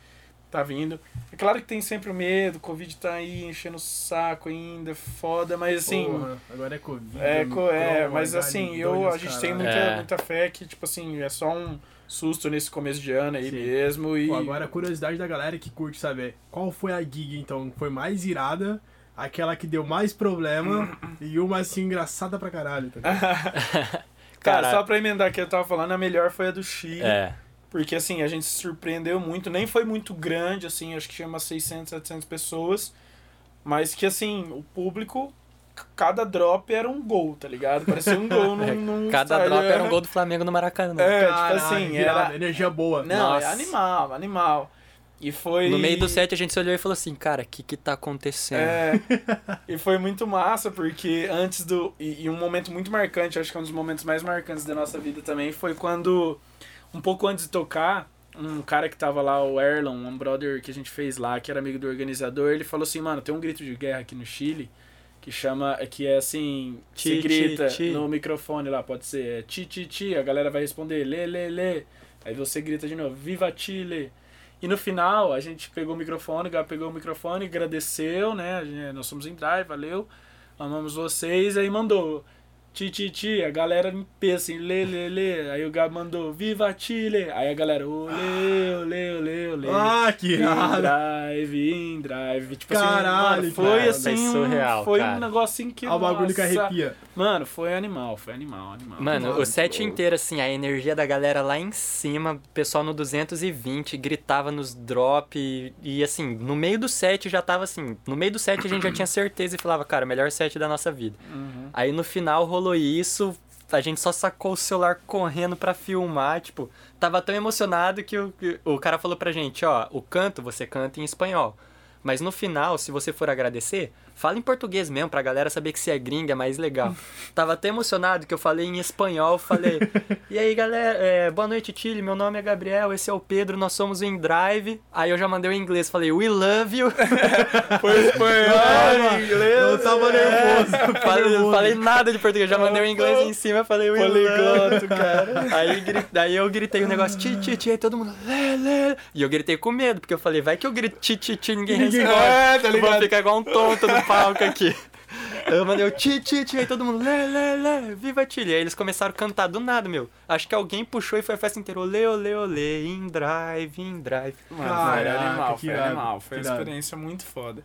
[SPEAKER 2] tá vindo. É claro que tem sempre o medo, o Covid tá aí enchendo o saco ainda, foda, mas assim...
[SPEAKER 1] Porra, agora é Covid.
[SPEAKER 2] É, co- é, mas assim, eu,
[SPEAKER 1] H2,
[SPEAKER 2] a gente tem
[SPEAKER 1] caralho.
[SPEAKER 2] muita,
[SPEAKER 3] É.
[SPEAKER 2] muita fé que, tipo assim, é só um susto nesse começo de ano aí
[SPEAKER 1] Sim.
[SPEAKER 2] mesmo. E
[SPEAKER 1] Pô, agora a curiosidade da galera que curte saber qual foi a gig, então, que foi mais irada, aquela que deu mais problema e uma assim engraçada pra caralho. Tá ligado?
[SPEAKER 2] Cara, só pra emendar que eu tava falando, a melhor foi a do Chile.
[SPEAKER 3] É.
[SPEAKER 2] Porque, assim, a gente se surpreendeu muito. Nem foi muito grande, assim, acho que tinha umas 600, 700 pessoas. Mas que, assim, o público, cada drop era um gol, tá ligado? Parecia um gol num, num
[SPEAKER 3] Cada
[SPEAKER 2] estádio.
[SPEAKER 3] drop era um gol do Flamengo no Maracanã.
[SPEAKER 2] É,
[SPEAKER 1] Caralho,
[SPEAKER 2] tipo assim, era...
[SPEAKER 1] energia boa.
[SPEAKER 2] Não, é
[SPEAKER 3] Nossa.
[SPEAKER 2] animal, animal. E foi...
[SPEAKER 3] No meio do set a gente se olhou e falou assim, cara, o que que tá acontecendo?
[SPEAKER 2] É, e foi muito massa, porque antes do. E, e um momento muito marcante, acho que é um dos momentos mais marcantes da nossa vida também, foi quando, um pouco antes de tocar, um cara que tava lá, o Erlon, um brother que a gente fez lá, que era amigo do organizador, ele falou assim, mano, tem um grito de guerra aqui no Chile, que chama. Que é assim.
[SPEAKER 3] Ti,
[SPEAKER 2] se
[SPEAKER 3] ti,
[SPEAKER 2] grita
[SPEAKER 3] ti.
[SPEAKER 2] no microfone lá, pode ser. É, ti, ti, ti, a galera vai responder, lê, lê, lê. Aí você grita de novo, Viva Chile! E no final, a gente pegou o microfone, o pegou o microfone, agradeceu, né? Nós somos em drive, valeu. Amamos vocês. Aí mandou ti, ti, ti. A galera em peso, assim, lê, lê, lê. Aí o Gabi mandou Viva Chile! Aí a galera, olê, olê, olê, olê.
[SPEAKER 1] Ah, que
[SPEAKER 2] In drive, in drive. Tipo assim,
[SPEAKER 1] Caralho,
[SPEAKER 2] mano, foi
[SPEAKER 3] cara,
[SPEAKER 2] assim.
[SPEAKER 3] foi
[SPEAKER 2] um-
[SPEAKER 3] surreal,
[SPEAKER 2] foi
[SPEAKER 3] cara.
[SPEAKER 2] um negócio assim que.
[SPEAKER 1] Ah, o bagulho que arrepia.
[SPEAKER 2] Mano, foi animal, foi animal, animal.
[SPEAKER 3] Mano,
[SPEAKER 1] Mano,
[SPEAKER 3] o set
[SPEAKER 2] pô.
[SPEAKER 3] inteiro, assim, a energia da galera lá em cima, o pessoal no 220 gritava nos drop e, e, assim, no meio do set já tava assim, no meio do set a gente já tinha certeza e falava, cara, o melhor set da nossa vida.
[SPEAKER 2] Uhum.
[SPEAKER 3] Aí no final rolou isso, a gente só sacou o celular correndo pra filmar, tipo, tava tão emocionado que o, que o cara falou pra gente, ó, o canto você canta em espanhol. Mas no final, se você for agradecer, fala em português mesmo, pra galera saber que você é gringa, é mais legal. Tava até emocionado que eu falei em espanhol, falei, e aí galera, é, boa noite Chile, meu nome é Gabriel, esse é o Pedro, nós somos o InDrive. Aí eu já mandei o inglês, falei, we love you.
[SPEAKER 2] Foi espanhol, inglês.
[SPEAKER 1] Eu tava nervoso.
[SPEAKER 3] falei,
[SPEAKER 1] nervoso.
[SPEAKER 3] falei nada de português, já mandei o inglês em cima, falei, we love you.
[SPEAKER 2] Cara.
[SPEAKER 3] Aí, eu gritei o negócio, ti, ti, ti, aí todo mundo, lê, lê. E eu gritei com medo, porque eu falei, vai que eu grito ti, ti, ti, ninguém
[SPEAKER 1] Ninguém
[SPEAKER 3] responde.
[SPEAKER 2] É, tá
[SPEAKER 3] Eu vou
[SPEAKER 2] ligado?
[SPEAKER 3] ficar igual um tonto no palco aqui. Eu mandei o ti, ti, ti, aí todo mundo, lê, lê, lê, viva Chile. Aí eles começaram a cantar do nada, meu. Acho que alguém puxou e foi a festa inteira, olê, olê, olê, in drive, in drive.
[SPEAKER 2] Mano,
[SPEAKER 1] Caraca,
[SPEAKER 2] foi animal, foi
[SPEAKER 1] irado,
[SPEAKER 2] animal. Foi uma
[SPEAKER 1] que
[SPEAKER 2] experiência muito foda.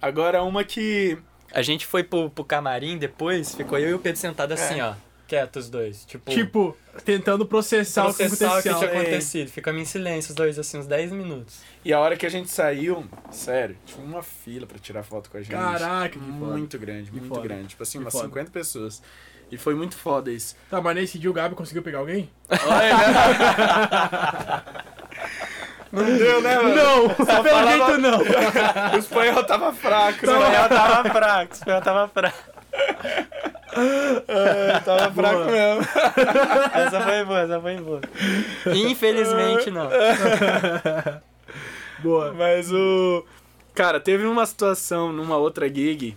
[SPEAKER 2] Agora, uma que.
[SPEAKER 3] A gente foi pro, pro camarim depois, ficou eu e o Pedro sentado assim, ó, quietos os dois. Tipo,
[SPEAKER 1] Tipo, tentando processar,
[SPEAKER 3] processar
[SPEAKER 1] o
[SPEAKER 3] o
[SPEAKER 1] que
[SPEAKER 3] que tinha
[SPEAKER 1] aconteceu.
[SPEAKER 3] acontecido. Ficamos em silêncio os dois, assim, uns 10 minutos.
[SPEAKER 2] E a hora que a gente saiu, sério, tinha uma fila pra tirar foto com a gente.
[SPEAKER 1] Caraca, que foda.
[SPEAKER 2] Muito grande,
[SPEAKER 1] Que
[SPEAKER 2] muito
[SPEAKER 1] foda.
[SPEAKER 2] grande. Tipo assim,
[SPEAKER 1] Que
[SPEAKER 2] umas
[SPEAKER 1] foda.
[SPEAKER 2] 50 pessoas. E foi muito foda isso.
[SPEAKER 1] Tá, mas nesse dia o Gabi conseguiu pegar alguém?
[SPEAKER 2] Não deu, né, mano?
[SPEAKER 1] Não, pelo
[SPEAKER 2] falava-
[SPEAKER 1] jeito não.
[SPEAKER 2] O espanhol tava fraco,
[SPEAKER 3] O
[SPEAKER 2] né?
[SPEAKER 3] espanhol tava fraco, o espanhol tava fraco.
[SPEAKER 2] É, tava fraco
[SPEAKER 1] Boa.
[SPEAKER 2] mesmo.
[SPEAKER 3] Essa foi boa, essa foi boa. Infelizmente, não.
[SPEAKER 1] Boa.
[SPEAKER 2] Mas o. Cara, teve uma situação numa outra gig,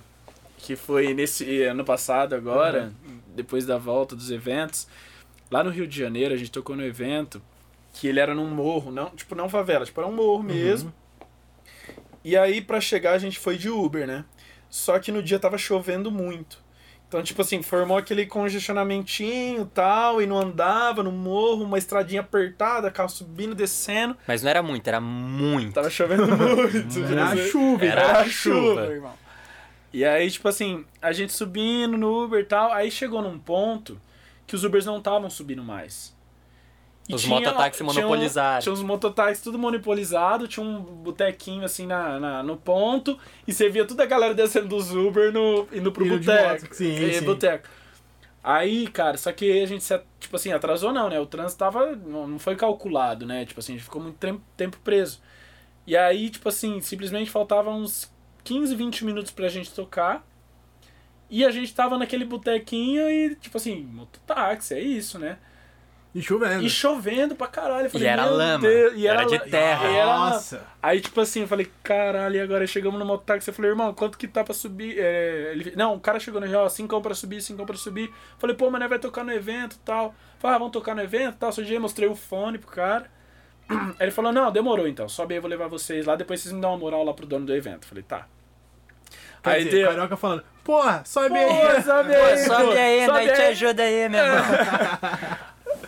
[SPEAKER 2] que foi nesse ano passado agora, depois da volta dos eventos. Lá no Rio de Janeiro, a gente tocou no evento, que ele era num morro, não, tipo, não favela, tipo, era um morro mesmo. E aí, pra chegar, a gente foi de Uber, né? Só que no dia tava chovendo muito. Então, tipo assim, formou aquele congestionamentinho e tal, e não andava no morro, uma estradinha apertada, carro subindo, descendo.
[SPEAKER 3] Mas não era muito, era muito.
[SPEAKER 2] Tava chovendo muito.
[SPEAKER 1] Era chuva,
[SPEAKER 3] Era
[SPEAKER 2] Era
[SPEAKER 3] chuva.
[SPEAKER 2] chuva, irmão. E aí, tipo assim, a gente subindo no Uber e tal, aí chegou num ponto que os Ubers não estavam subindo mais. E
[SPEAKER 3] Os mototáxis
[SPEAKER 2] tinha um-
[SPEAKER 3] monopolizaram.
[SPEAKER 2] Tinha uns mototáxis tudo monopolizado, tinha um botequinho assim na, na- no ponto, e você via toda a galera descendo dos Uber no, indo pro boteco.
[SPEAKER 1] sim,
[SPEAKER 2] E
[SPEAKER 1] sim.
[SPEAKER 2] boteco. Aí, cara, só que a gente, se, tipo assim, atrasou não, né? O trânsito tava, não, foi calculado, né? Tipo assim, a gente ficou muito tempo, tempo preso. E aí, tipo assim, simplesmente faltavam uns 15, 20 minutos pra gente tocar. E a gente tava naquele botequinho e, tipo assim, mototáxi, é isso, né?
[SPEAKER 1] E chovendo.
[SPEAKER 2] E chovendo pra caralho. Eu falei,
[SPEAKER 3] E era
[SPEAKER 2] "Meu
[SPEAKER 3] lama,
[SPEAKER 2] Deus", E
[SPEAKER 3] era de
[SPEAKER 2] la-
[SPEAKER 3] terra.
[SPEAKER 2] e era.
[SPEAKER 1] Nossa.
[SPEAKER 2] Aí, tipo assim, eu falei, caralho, e agora chegamos no mototáxi. Eu falei, irmão, quanto que tá pra subir? É, ele, não, o cara chegou no real, 5 pra subir, 5 pra subir. Falei, pô, mas vai tocar no evento e tal. Falei, ah, vamos tocar no evento e tal. Só mostrei o fone pro cara. Aí ele falou, não, demorou então, sobe aí, eu vou levar vocês lá, depois vocês me dão uma moral lá pro dono do evento. Falei, tá.
[SPEAKER 1] Quer
[SPEAKER 2] aí
[SPEAKER 1] dizer,
[SPEAKER 2] deu.
[SPEAKER 1] o Carioca falando, porra, sobe
[SPEAKER 2] Pô,
[SPEAKER 1] aí.
[SPEAKER 2] sobe
[SPEAKER 3] Pô,
[SPEAKER 2] aí,
[SPEAKER 3] sobe aí,
[SPEAKER 2] sobe
[SPEAKER 3] nós te
[SPEAKER 2] aí.
[SPEAKER 3] ajuda aí, meu irmão.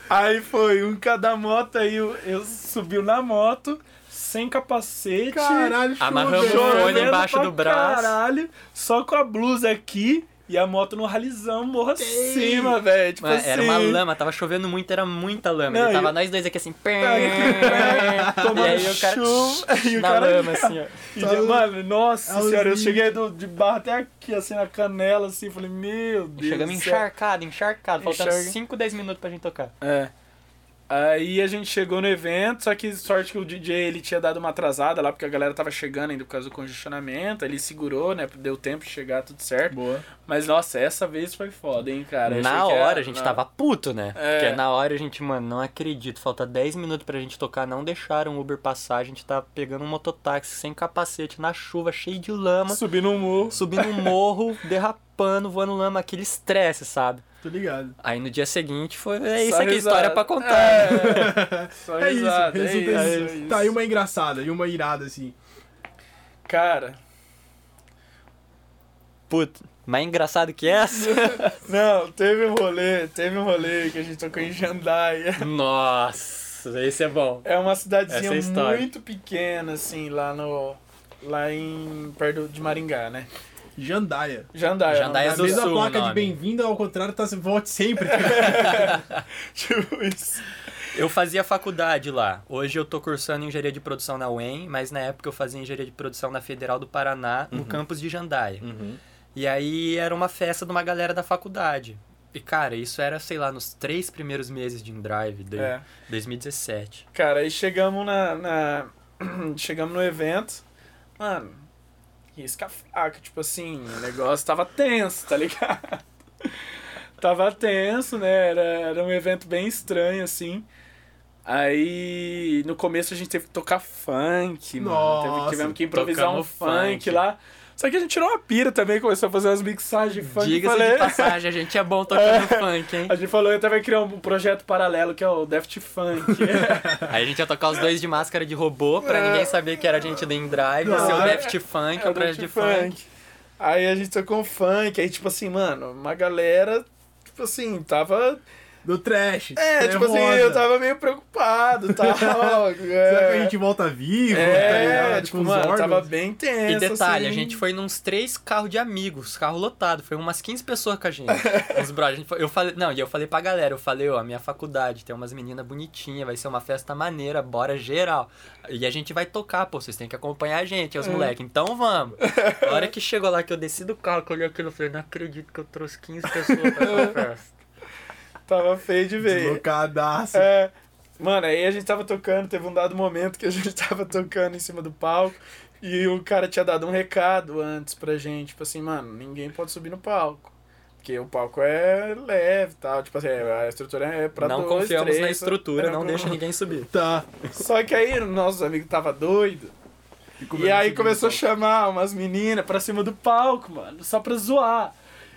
[SPEAKER 2] Aí foi um cada moto, aí eu, eu subiu na moto, sem capacete.
[SPEAKER 1] Caralho,
[SPEAKER 3] Amarramos o fone embaixo do braço.
[SPEAKER 2] Caralho, só com a blusa aqui E a moto no ralizão, morra acima, velho. Tipo
[SPEAKER 3] Mano,
[SPEAKER 2] assim.
[SPEAKER 3] Era uma lama, tava chovendo muito, era muita lama.
[SPEAKER 2] Não,
[SPEAKER 3] Ele tava
[SPEAKER 2] e-
[SPEAKER 3] nós dois aqui assim.
[SPEAKER 2] Tomando
[SPEAKER 3] e aí o cara
[SPEAKER 2] chuva, e o
[SPEAKER 3] na
[SPEAKER 2] cara-
[SPEAKER 3] lama, assim, ó.
[SPEAKER 2] E
[SPEAKER 1] Tá
[SPEAKER 2] mano, nossa
[SPEAKER 1] Auzinho.
[SPEAKER 2] senhora, eu cheguei do, de barro até aqui, assim, na canela, assim, falei, meu Deus.
[SPEAKER 3] Chegamos encharcado, encharcado. Faltando
[SPEAKER 2] Encharca-
[SPEAKER 3] 5, 10 minutos pra gente tocar.
[SPEAKER 2] É. Aí a gente chegou no evento, só que sorte que o DJ ele tinha dado uma atrasada lá, porque a galera tava chegando ainda por causa do congestionamento, ele segurou, né, deu tempo de chegar, tudo certo.
[SPEAKER 1] Boa.
[SPEAKER 2] Mas nossa, essa vez foi foda, hein, cara. Eu
[SPEAKER 3] na
[SPEAKER 2] achei que era-
[SPEAKER 3] hora a gente
[SPEAKER 2] na-
[SPEAKER 3] tava puto, né?
[SPEAKER 2] É.
[SPEAKER 3] Porque na hora a gente, mano, não acredito. Falta 10 minutos pra gente tocar, não deixaram o Uber passar. A gente tá pegando um mototáxi sem capacete, na chuva, cheio de lama,
[SPEAKER 2] Subir no morro.
[SPEAKER 3] subindo um morro, derrapando, voando lama, aquele estresse, sabe?
[SPEAKER 1] Tô ligado.
[SPEAKER 3] Aí no dia seguinte foi. É isso
[SPEAKER 2] Só
[SPEAKER 3] aqui,
[SPEAKER 2] risada.
[SPEAKER 3] história pra contar.
[SPEAKER 2] É, só
[SPEAKER 1] É isso,
[SPEAKER 2] risada, é
[SPEAKER 1] resulta
[SPEAKER 2] isso,
[SPEAKER 1] em-
[SPEAKER 2] é isso.
[SPEAKER 1] Tá aí uma engraçada e uma irada, assim.
[SPEAKER 2] Cara,
[SPEAKER 3] Puta, mais engraçado que essa?
[SPEAKER 2] não, teve um rolê, teve um rolê que a gente tocou em Jandaia.
[SPEAKER 3] Nossa, esse é bom.
[SPEAKER 2] É uma
[SPEAKER 3] é
[SPEAKER 2] cidadezinha
[SPEAKER 3] história.
[SPEAKER 2] muito pequena, assim, lá no. Lá em. perto de Maringá, né?
[SPEAKER 1] Jandaia.
[SPEAKER 2] Jandaia.
[SPEAKER 3] Jandaia
[SPEAKER 2] é
[SPEAKER 3] do
[SPEAKER 1] vezes a
[SPEAKER 3] Sul,
[SPEAKER 1] placa
[SPEAKER 3] o
[SPEAKER 1] de bem-vindo, ao contrário, tá volte sempre.
[SPEAKER 2] Tipo isso.
[SPEAKER 3] Eu fazia faculdade lá. Hoje eu tô cursando engenharia de produção na UEM, mas na época eu fazia engenharia de produção na Federal do Paraná, no campus de Jandaia. E aí era uma festa de uma galera da faculdade. E cara, isso era, sei lá, nos três primeiros meses de InDrive, de
[SPEAKER 2] É.
[SPEAKER 3] 2017.
[SPEAKER 2] Cara, aí chegamos na. na- chegamos no evento. Mano, risca a faca. Tipo assim, o negócio tava tenso, tá ligado? tava tenso, né? Era, era um evento bem estranho, assim. Aí no começo a gente teve que tocar funk, mano. Teve,
[SPEAKER 1] Nossa,
[SPEAKER 2] tivemos que improvisar um funk,
[SPEAKER 3] funk.
[SPEAKER 2] lá. Só que a gente tirou uma pira também, começou a fazer umas mixagens funk.
[SPEAKER 3] Diga-se
[SPEAKER 2] falei,
[SPEAKER 3] de passagem, a gente é bom tocando funk, hein?
[SPEAKER 2] A gente falou que até vai criar um projeto paralelo que é o Daft Funk.
[SPEAKER 3] Aí a gente ia tocar os dois de máscara de robô pra ninguém saber que era a gente do InDrive,
[SPEAKER 2] Não,
[SPEAKER 3] ser o
[SPEAKER 2] é-
[SPEAKER 3] Daft Funk,
[SPEAKER 2] É
[SPEAKER 3] o projeto de funk.
[SPEAKER 2] Aí a gente tocou um funk, aí tipo assim, mano, uma galera, tipo assim, tava.
[SPEAKER 1] Do trash.
[SPEAKER 2] É, tipo assim, eu tava meio preocupado, tal.
[SPEAKER 1] Será que a
[SPEAKER 2] é,
[SPEAKER 1] gente volta vivo? tá
[SPEAKER 2] é,
[SPEAKER 1] ligado?
[SPEAKER 2] tipo,
[SPEAKER 1] os
[SPEAKER 2] mano, tava bem tenso.
[SPEAKER 3] E detalhe,
[SPEAKER 2] assim.
[SPEAKER 3] a gente foi nos três carros de amigos, carro lotado, foi umas 15 pessoas com a gente. Uns brothers, a gente foi- eu falei, não, e eu falei pra galera, eu falei, ó, a minha faculdade tem umas meninas bonitinhas, vai ser uma festa maneira, bora geral. E a gente vai tocar, pô, vocês têm que acompanhar a gente,
[SPEAKER 2] É.
[SPEAKER 3] os moleques, então vamos. A hora que chegou lá, que eu desci do carro, que eu olhei aquilo, eu falei, não acredito que eu trouxe 15 pessoas pra essa festa.
[SPEAKER 2] Tava feio de ver.
[SPEAKER 1] Deslocadaço.
[SPEAKER 2] É. Mano, aí a gente tava tocando, teve um dado momento que a gente tava tocando em cima do palco e o cara tinha dado um recado antes pra gente, tipo assim, mano, ninguém pode subir no palco. Porque o palco é leve e tal, tipo assim, a estrutura é pra
[SPEAKER 3] não
[SPEAKER 2] dois,
[SPEAKER 3] confiamos
[SPEAKER 2] três,
[SPEAKER 3] na estrutura,
[SPEAKER 2] é,
[SPEAKER 3] não
[SPEAKER 2] com-
[SPEAKER 3] deixa ninguém subir.
[SPEAKER 1] Tá.
[SPEAKER 2] Só que aí nossos amigos tava doido. E
[SPEAKER 1] é que
[SPEAKER 2] aí começou a chamar umas meninas pra cima do palco, mano, só pra zoar.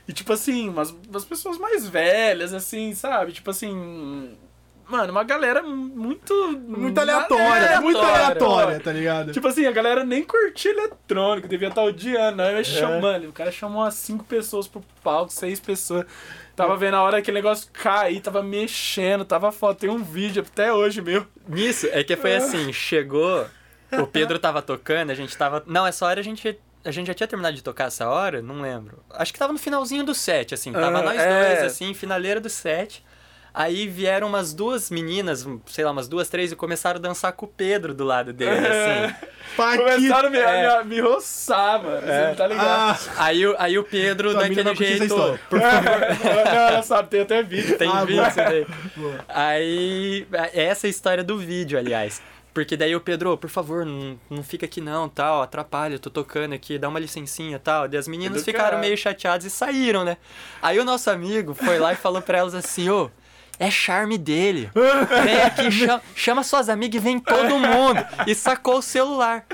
[SPEAKER 2] E tipo assim, umas, umas pessoas mais velhas, assim, sabe? Tipo assim. Mano, uma galera muito.
[SPEAKER 1] Muito aleatória,
[SPEAKER 2] É,
[SPEAKER 1] muito
[SPEAKER 3] aleatória.
[SPEAKER 1] aleatória, tá ligado?
[SPEAKER 2] Tipo assim, a galera nem curtia eletrônico, devia estar odiando. Aí eu chamando, o cara chamou umas cinco pessoas pro palco, seis pessoas. Tava vendo a hora que aquele negócio cair, tava mexendo, tava foda. Tem um vídeo até hoje meu.
[SPEAKER 3] Nisso, é que foi assim, chegou, o Pedro tava tocando, a gente tava... Não, essa hora a gente... A gente já tinha terminado de tocar essa hora? Não lembro. Acho que tava no finalzinho do set, assim. Tava
[SPEAKER 2] Ah,
[SPEAKER 3] nós
[SPEAKER 2] é.
[SPEAKER 3] dois, assim, finaleira do set. Aí vieram umas duas meninas, sei lá, umas duas, três, e começaram a dançar com o Pedro do lado dele, assim.
[SPEAKER 1] Paquito.
[SPEAKER 2] Começaram a me,
[SPEAKER 3] É.
[SPEAKER 2] me, me roçar, mano. Você não tá ligado?
[SPEAKER 1] Ah,
[SPEAKER 3] Aí, o- aí o Pedro,
[SPEAKER 1] mina
[SPEAKER 3] daquele
[SPEAKER 1] vai curtir essa
[SPEAKER 3] jeito...
[SPEAKER 1] história.
[SPEAKER 2] não, ela sabe, tem até vídeo.
[SPEAKER 3] Tem
[SPEAKER 1] Ah,
[SPEAKER 3] vídeo
[SPEAKER 1] boa.
[SPEAKER 3] isso daí.
[SPEAKER 1] Boa.
[SPEAKER 3] Aí, essa é a história do vídeo, aliás. Porque daí o Pedro, "Ô, por favor, não, não fica aqui não, tal, atrapalha, eu tô tocando aqui, dá uma licencinha, tal. E as meninas ficaram meio chateadas e saíram, né? Aí o nosso amigo foi lá e falou pra elas assim, ô, é charme dele. Vem aqui, chama, chama suas amigas e vem todo mundo. E sacou o celular.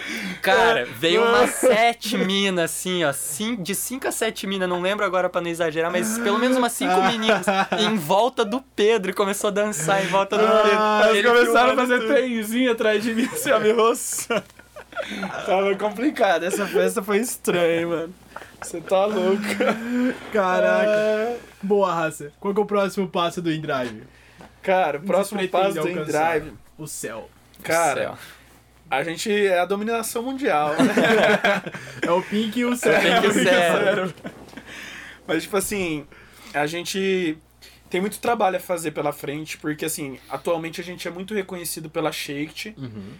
[SPEAKER 3] Cara, veio umas sete minas, assim, ó. de cinco a sete minas, não lembro agora pra não exagerar, mas pelo menos umas cinco meninas em volta do Pedro. E começou a dançar em volta do Pedro.
[SPEAKER 1] Ah,
[SPEAKER 2] Eles
[SPEAKER 3] Ele
[SPEAKER 2] começaram a fazer trenzinho atrás de mim, assim, ó, me roçando. Tava complicado. Essa festa foi estranha, hein, mano. Você tá louco.
[SPEAKER 1] Caraca.
[SPEAKER 2] É.
[SPEAKER 1] Boa, raça. Qual que é o próximo passo do InDrive?
[SPEAKER 2] Cara, o próximo passo do InDrive,
[SPEAKER 1] O céu.
[SPEAKER 2] cara,
[SPEAKER 3] Céu.
[SPEAKER 2] a gente é a dominação mundial. né?
[SPEAKER 1] É o Pink e o céu.
[SPEAKER 3] Pink e o céu.
[SPEAKER 2] Mas, tipo assim, a gente tem muito trabalho a fazer pela frente, porque, assim, atualmente a gente é muito reconhecido pela Shake.
[SPEAKER 3] Uhum.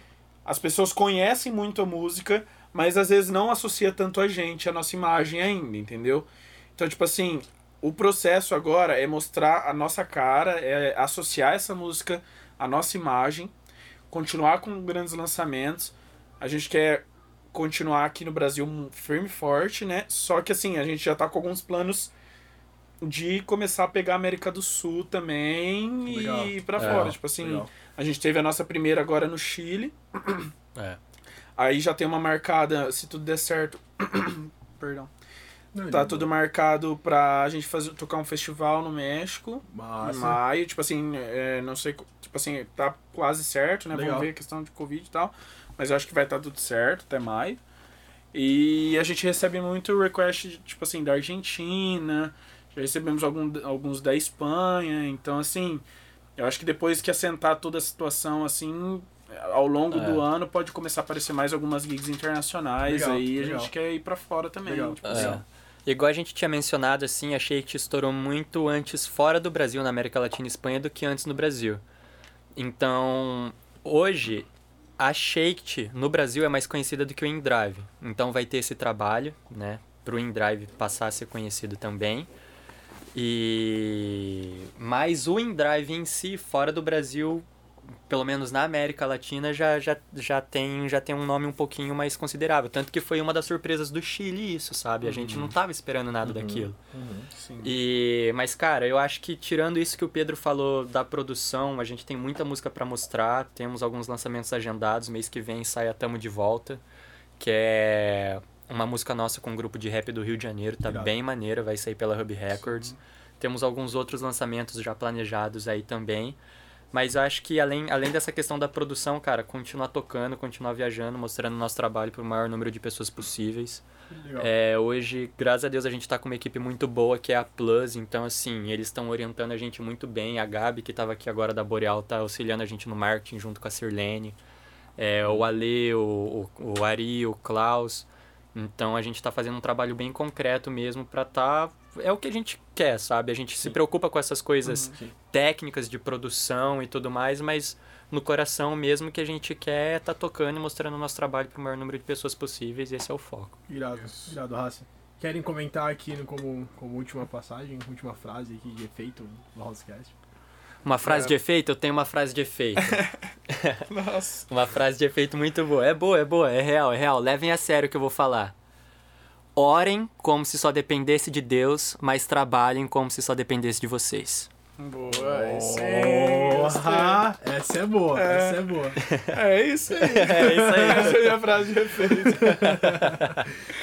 [SPEAKER 2] As pessoas conhecem muito a música, mas às vezes não associa tanto a gente, a nossa imagem ainda, entendeu? Então, tipo assim, o processo agora é mostrar a nossa cara, é associar essa música à nossa imagem, continuar com grandes lançamentos. A gente quer continuar aqui no Brasil firme e forte, né? Só que assim, a gente já tá com alguns planos de começar a pegar a América do Sul também
[SPEAKER 1] Legal.
[SPEAKER 2] e ir pra
[SPEAKER 3] É,
[SPEAKER 2] fora. Tipo assim,
[SPEAKER 1] legal.
[SPEAKER 2] a gente teve a nossa primeira agora no Chile.
[SPEAKER 3] É.
[SPEAKER 2] Aí já tem uma marcada, se tudo der certo. Perdão. Tá tudo marcado pra gente fazer, tocar um festival no México. Em
[SPEAKER 1] Massa.
[SPEAKER 2] maio, tipo assim, é, não sei, tipo assim, tá quase certo, né?
[SPEAKER 1] Legal.
[SPEAKER 2] Vamos ver a questão de Covid e tal. Mas eu acho que vai estar tudo certo até maio. E a gente recebe muito request, tipo assim, da Argentina. Já recebemos algum, alguns da Espanha. Então, assim, eu acho que depois que assentar toda a situação, assim, ao longo
[SPEAKER 3] É.
[SPEAKER 2] do ano pode começar a aparecer mais algumas gigs internacionais.
[SPEAKER 1] Legal,
[SPEAKER 2] aí a
[SPEAKER 1] legal.
[SPEAKER 2] gente quer ir pra fora também.
[SPEAKER 1] Legal.
[SPEAKER 2] Tipo,
[SPEAKER 3] É.
[SPEAKER 2] assim.
[SPEAKER 3] Igual a gente tinha mencionado, assim, achei que estourou muito antes fora do Brasil, na América Latina e Espanha, do que antes no Brasil. Então, hoje, a Shake no Brasil é mais conhecida do que o InDrive. Então vai ter esse trabalho, né, pro InDrive passar a ser conhecido também. E mas o InDrive em si, fora do Brasil, pelo menos na América Latina, já, já, já, tem, já tem um nome um pouquinho mais considerável. Tanto que foi uma das surpresas do Chile isso, sabe? A gente não tava esperando nada daquilo.
[SPEAKER 2] Sim.
[SPEAKER 3] E, mas, cara, eu acho que tirando isso que o Pedro falou da produção, a gente tem muita música pra mostrar, temos alguns lançamentos agendados, mês que vem sai a Tamo de Volta, que é uma música nossa com um grupo de rap do Rio de Janeiro, tá
[SPEAKER 1] Irado.
[SPEAKER 3] bem maneira, vai sair pela Hub Records. Temos alguns outros lançamentos já planejados aí também. Mas eu acho que além, além dessa questão da produção, cara, continuar tocando, continuar viajando, mostrando nosso trabalho para o maior número de pessoas possíveis. É, hoje, graças a Deus, a gente tá com uma equipe muito boa, que é a Plus, então, assim, eles estão orientando a gente muito bem. A Gabi, que tava aqui agora da Boreal, tá auxiliando a gente no marketing junto com a Sirlene. É, o Ale, o, o, o Ari, o Klaus. Então, a gente tá fazendo um trabalho bem concreto mesmo pra tá... É o que a gente quer, sabe? A gente se preocupa com essas coisas
[SPEAKER 1] Sim.
[SPEAKER 3] técnicas de produção e tudo mais, mas no coração mesmo que a gente quer é tá tocando e mostrando o nosso trabalho para o maior número de pessoas possíveis, e esse é o foco.
[SPEAKER 1] Irado, irado, Raça. Querem comentar aqui no- como, como última passagem, última frase aqui de efeito do Housecast?
[SPEAKER 3] Uma frase
[SPEAKER 2] É.
[SPEAKER 3] de efeito? Eu tenho uma frase de efeito.
[SPEAKER 2] Nossa.
[SPEAKER 3] uma frase de efeito muito boa. É boa, é boa, é real, é real. Levem a sério o que eu vou falar. Orem como se só dependesse de Deus, mas trabalhem como se só dependesse de vocês.
[SPEAKER 2] Boa,
[SPEAKER 1] Porra! Essa é boa, essa é boa.
[SPEAKER 2] É isso aí.
[SPEAKER 3] É isso aí.
[SPEAKER 2] Essa é a frase de efeito.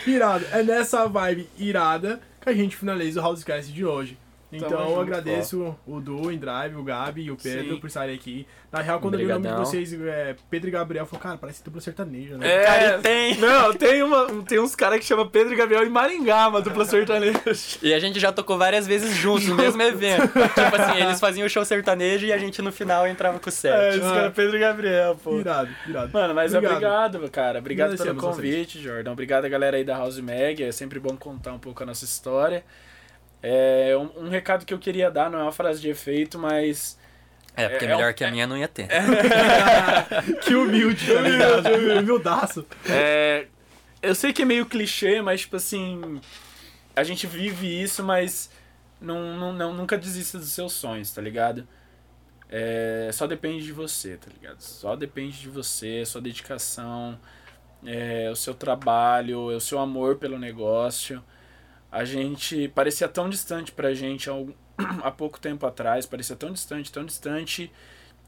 [SPEAKER 1] Irado. É nessa vibe irada que a gente finaliza o Housecast de hoje. Então
[SPEAKER 2] Tamo
[SPEAKER 1] eu
[SPEAKER 2] junto,
[SPEAKER 1] agradeço o Du, o Indrive, o Gabi e o Pedro
[SPEAKER 2] Sim.
[SPEAKER 1] por estarem aqui. Na real, quando eu vi o nome de
[SPEAKER 3] Obrigadão.
[SPEAKER 1] vocês, é, Pedro e Gabriel, eu falei, cara, parece dupla sertaneja, né?
[SPEAKER 2] É,
[SPEAKER 3] Cara, tem.
[SPEAKER 2] Não, tem, uma, tem uns caras que chama Pedro e Gabriel em Maringá, uma dupla sertaneja.
[SPEAKER 3] E a gente já tocou várias vezes juntos no mesmo evento. tipo assim, eles faziam o show sertanejo e a gente no final entrava com o set.
[SPEAKER 2] É, esse cara é Pedro e Gabriel, pô.
[SPEAKER 1] Irado, irado.
[SPEAKER 2] Mano, mas
[SPEAKER 1] Obrigado.
[SPEAKER 2] obrigado, cara. Obrigado pelo convite, Jordan. Obrigado a galera aí da House Mag. É sempre bom contar um pouco a nossa história. É, um, um recado que eu queria dar, não é uma frase de efeito, mas.
[SPEAKER 3] É, porque
[SPEAKER 2] É,
[SPEAKER 3] melhor
[SPEAKER 2] é-
[SPEAKER 3] que a minha não ia ter.
[SPEAKER 1] que humilde, tá ligado? Humildaço.
[SPEAKER 2] É, eu sei que é meio clichê, mas tipo assim. A gente vive isso, mas não, não, não- nunca desista dos seus sonhos, tá ligado? É, só depende de você, tá ligado? Só depende de você, sua dedicação, é, o seu trabalho, o seu amor pelo negócio. A gente parecia tão distante pra gente há, há pouco tempo atrás, parecia tão distante, tão distante.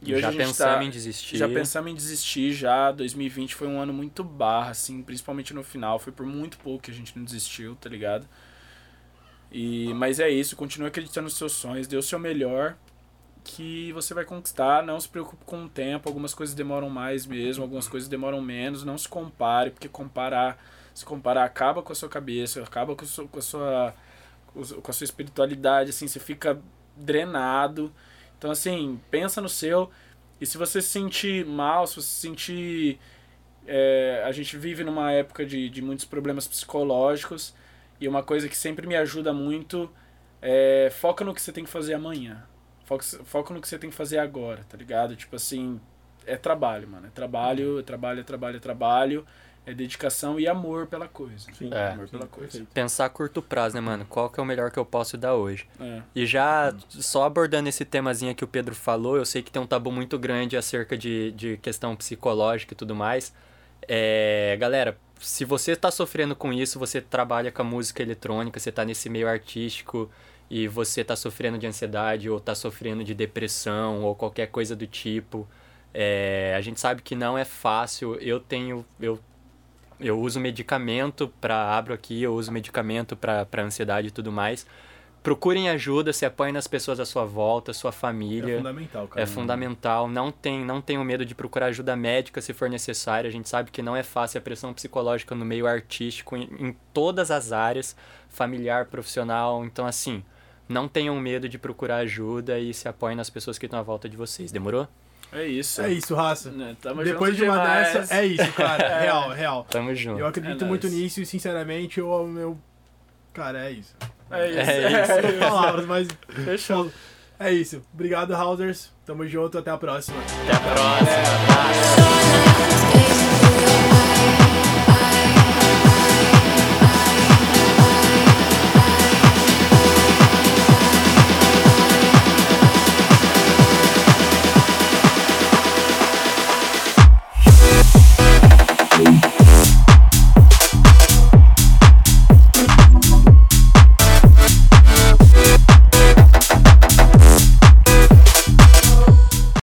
[SPEAKER 2] E hoje
[SPEAKER 3] já
[SPEAKER 2] a gente
[SPEAKER 3] pensamos
[SPEAKER 2] tá,
[SPEAKER 3] em desistir.
[SPEAKER 2] já pensamos em desistir já. 2020 foi um ano muito barra, assim, principalmente no final. Foi por muito pouco que a gente não desistiu, tá ligado? E, mas é isso, continue acreditando nos seus sonhos, dê o seu melhor, que você vai conquistar. Não se preocupe com o tempo, algumas coisas demoram mais mesmo, algumas coisas demoram menos. Não se compare, porque comparar, se comparar acaba com a sua cabeça, acaba com sua, com a sua, com a sua espiritualidade, assim, você fica drenado. Então, assim, pensa no seu. E se você se sentir mal, se você se sentir. é, a gente vive numa época de, de muitos problemas psicológicos. E uma coisa que sempre me ajuda muito é foca no que você tem que fazer amanhã. Foca, foca no que você tem que fazer agora, tá ligado? Tipo assim, é trabalho, mano. É trabalho, é trabalho, é trabalho, é trabalho. É dedicação e amor pela coisa.
[SPEAKER 3] Sim. É.
[SPEAKER 2] Amor pela coisa.
[SPEAKER 3] Pensar a curto prazo, né, mano? Qual que é o melhor que eu posso dar hoje?
[SPEAKER 2] É.
[SPEAKER 3] E já, só abordando esse temazinho que o Pedro falou, eu sei que tem um tabu muito grande acerca de, de questão psicológica e tudo mais. É, galera, se você está sofrendo com isso, você trabalha com a música eletrônica, você está nesse meio artístico e você está sofrendo de ansiedade ou está sofrendo de depressão ou qualquer coisa do tipo, é, a gente sabe que não é fácil. Eu tenho, eu eu uso medicamento para abro aqui, eu uso medicamento para ansiedade e tudo mais. Procurem ajuda, se apoiem nas pessoas à sua volta, sua família. É
[SPEAKER 1] fundamental, cara.
[SPEAKER 3] É fundamental. Não, tem, não tenham medo de procurar ajuda médica se for necessário. A gente sabe que não é fácil a pressão psicológica no meio artístico, em, em todas as áreas, familiar, profissional. Então, assim, não tenham medo de procurar ajuda e se apoiem nas pessoas que estão à volta de vocês. Demorou?
[SPEAKER 2] É isso.
[SPEAKER 1] É isso, raça.
[SPEAKER 2] Né, tamo
[SPEAKER 1] Depois de uma
[SPEAKER 2] demais.
[SPEAKER 1] dessa, é isso, cara. É real, é real.
[SPEAKER 3] Tamo junto.
[SPEAKER 1] Eu acredito
[SPEAKER 2] É
[SPEAKER 1] muito
[SPEAKER 2] nóis.
[SPEAKER 1] nisso e, sinceramente, eu, meu. Cara, é isso.
[SPEAKER 2] É isso.
[SPEAKER 3] É isso.
[SPEAKER 1] São palavras, mas.
[SPEAKER 2] Fechou.
[SPEAKER 1] É isso. Obrigado, Hausers. Tamo junto. Até a próxima.
[SPEAKER 3] Até a próxima.
[SPEAKER 4] Stay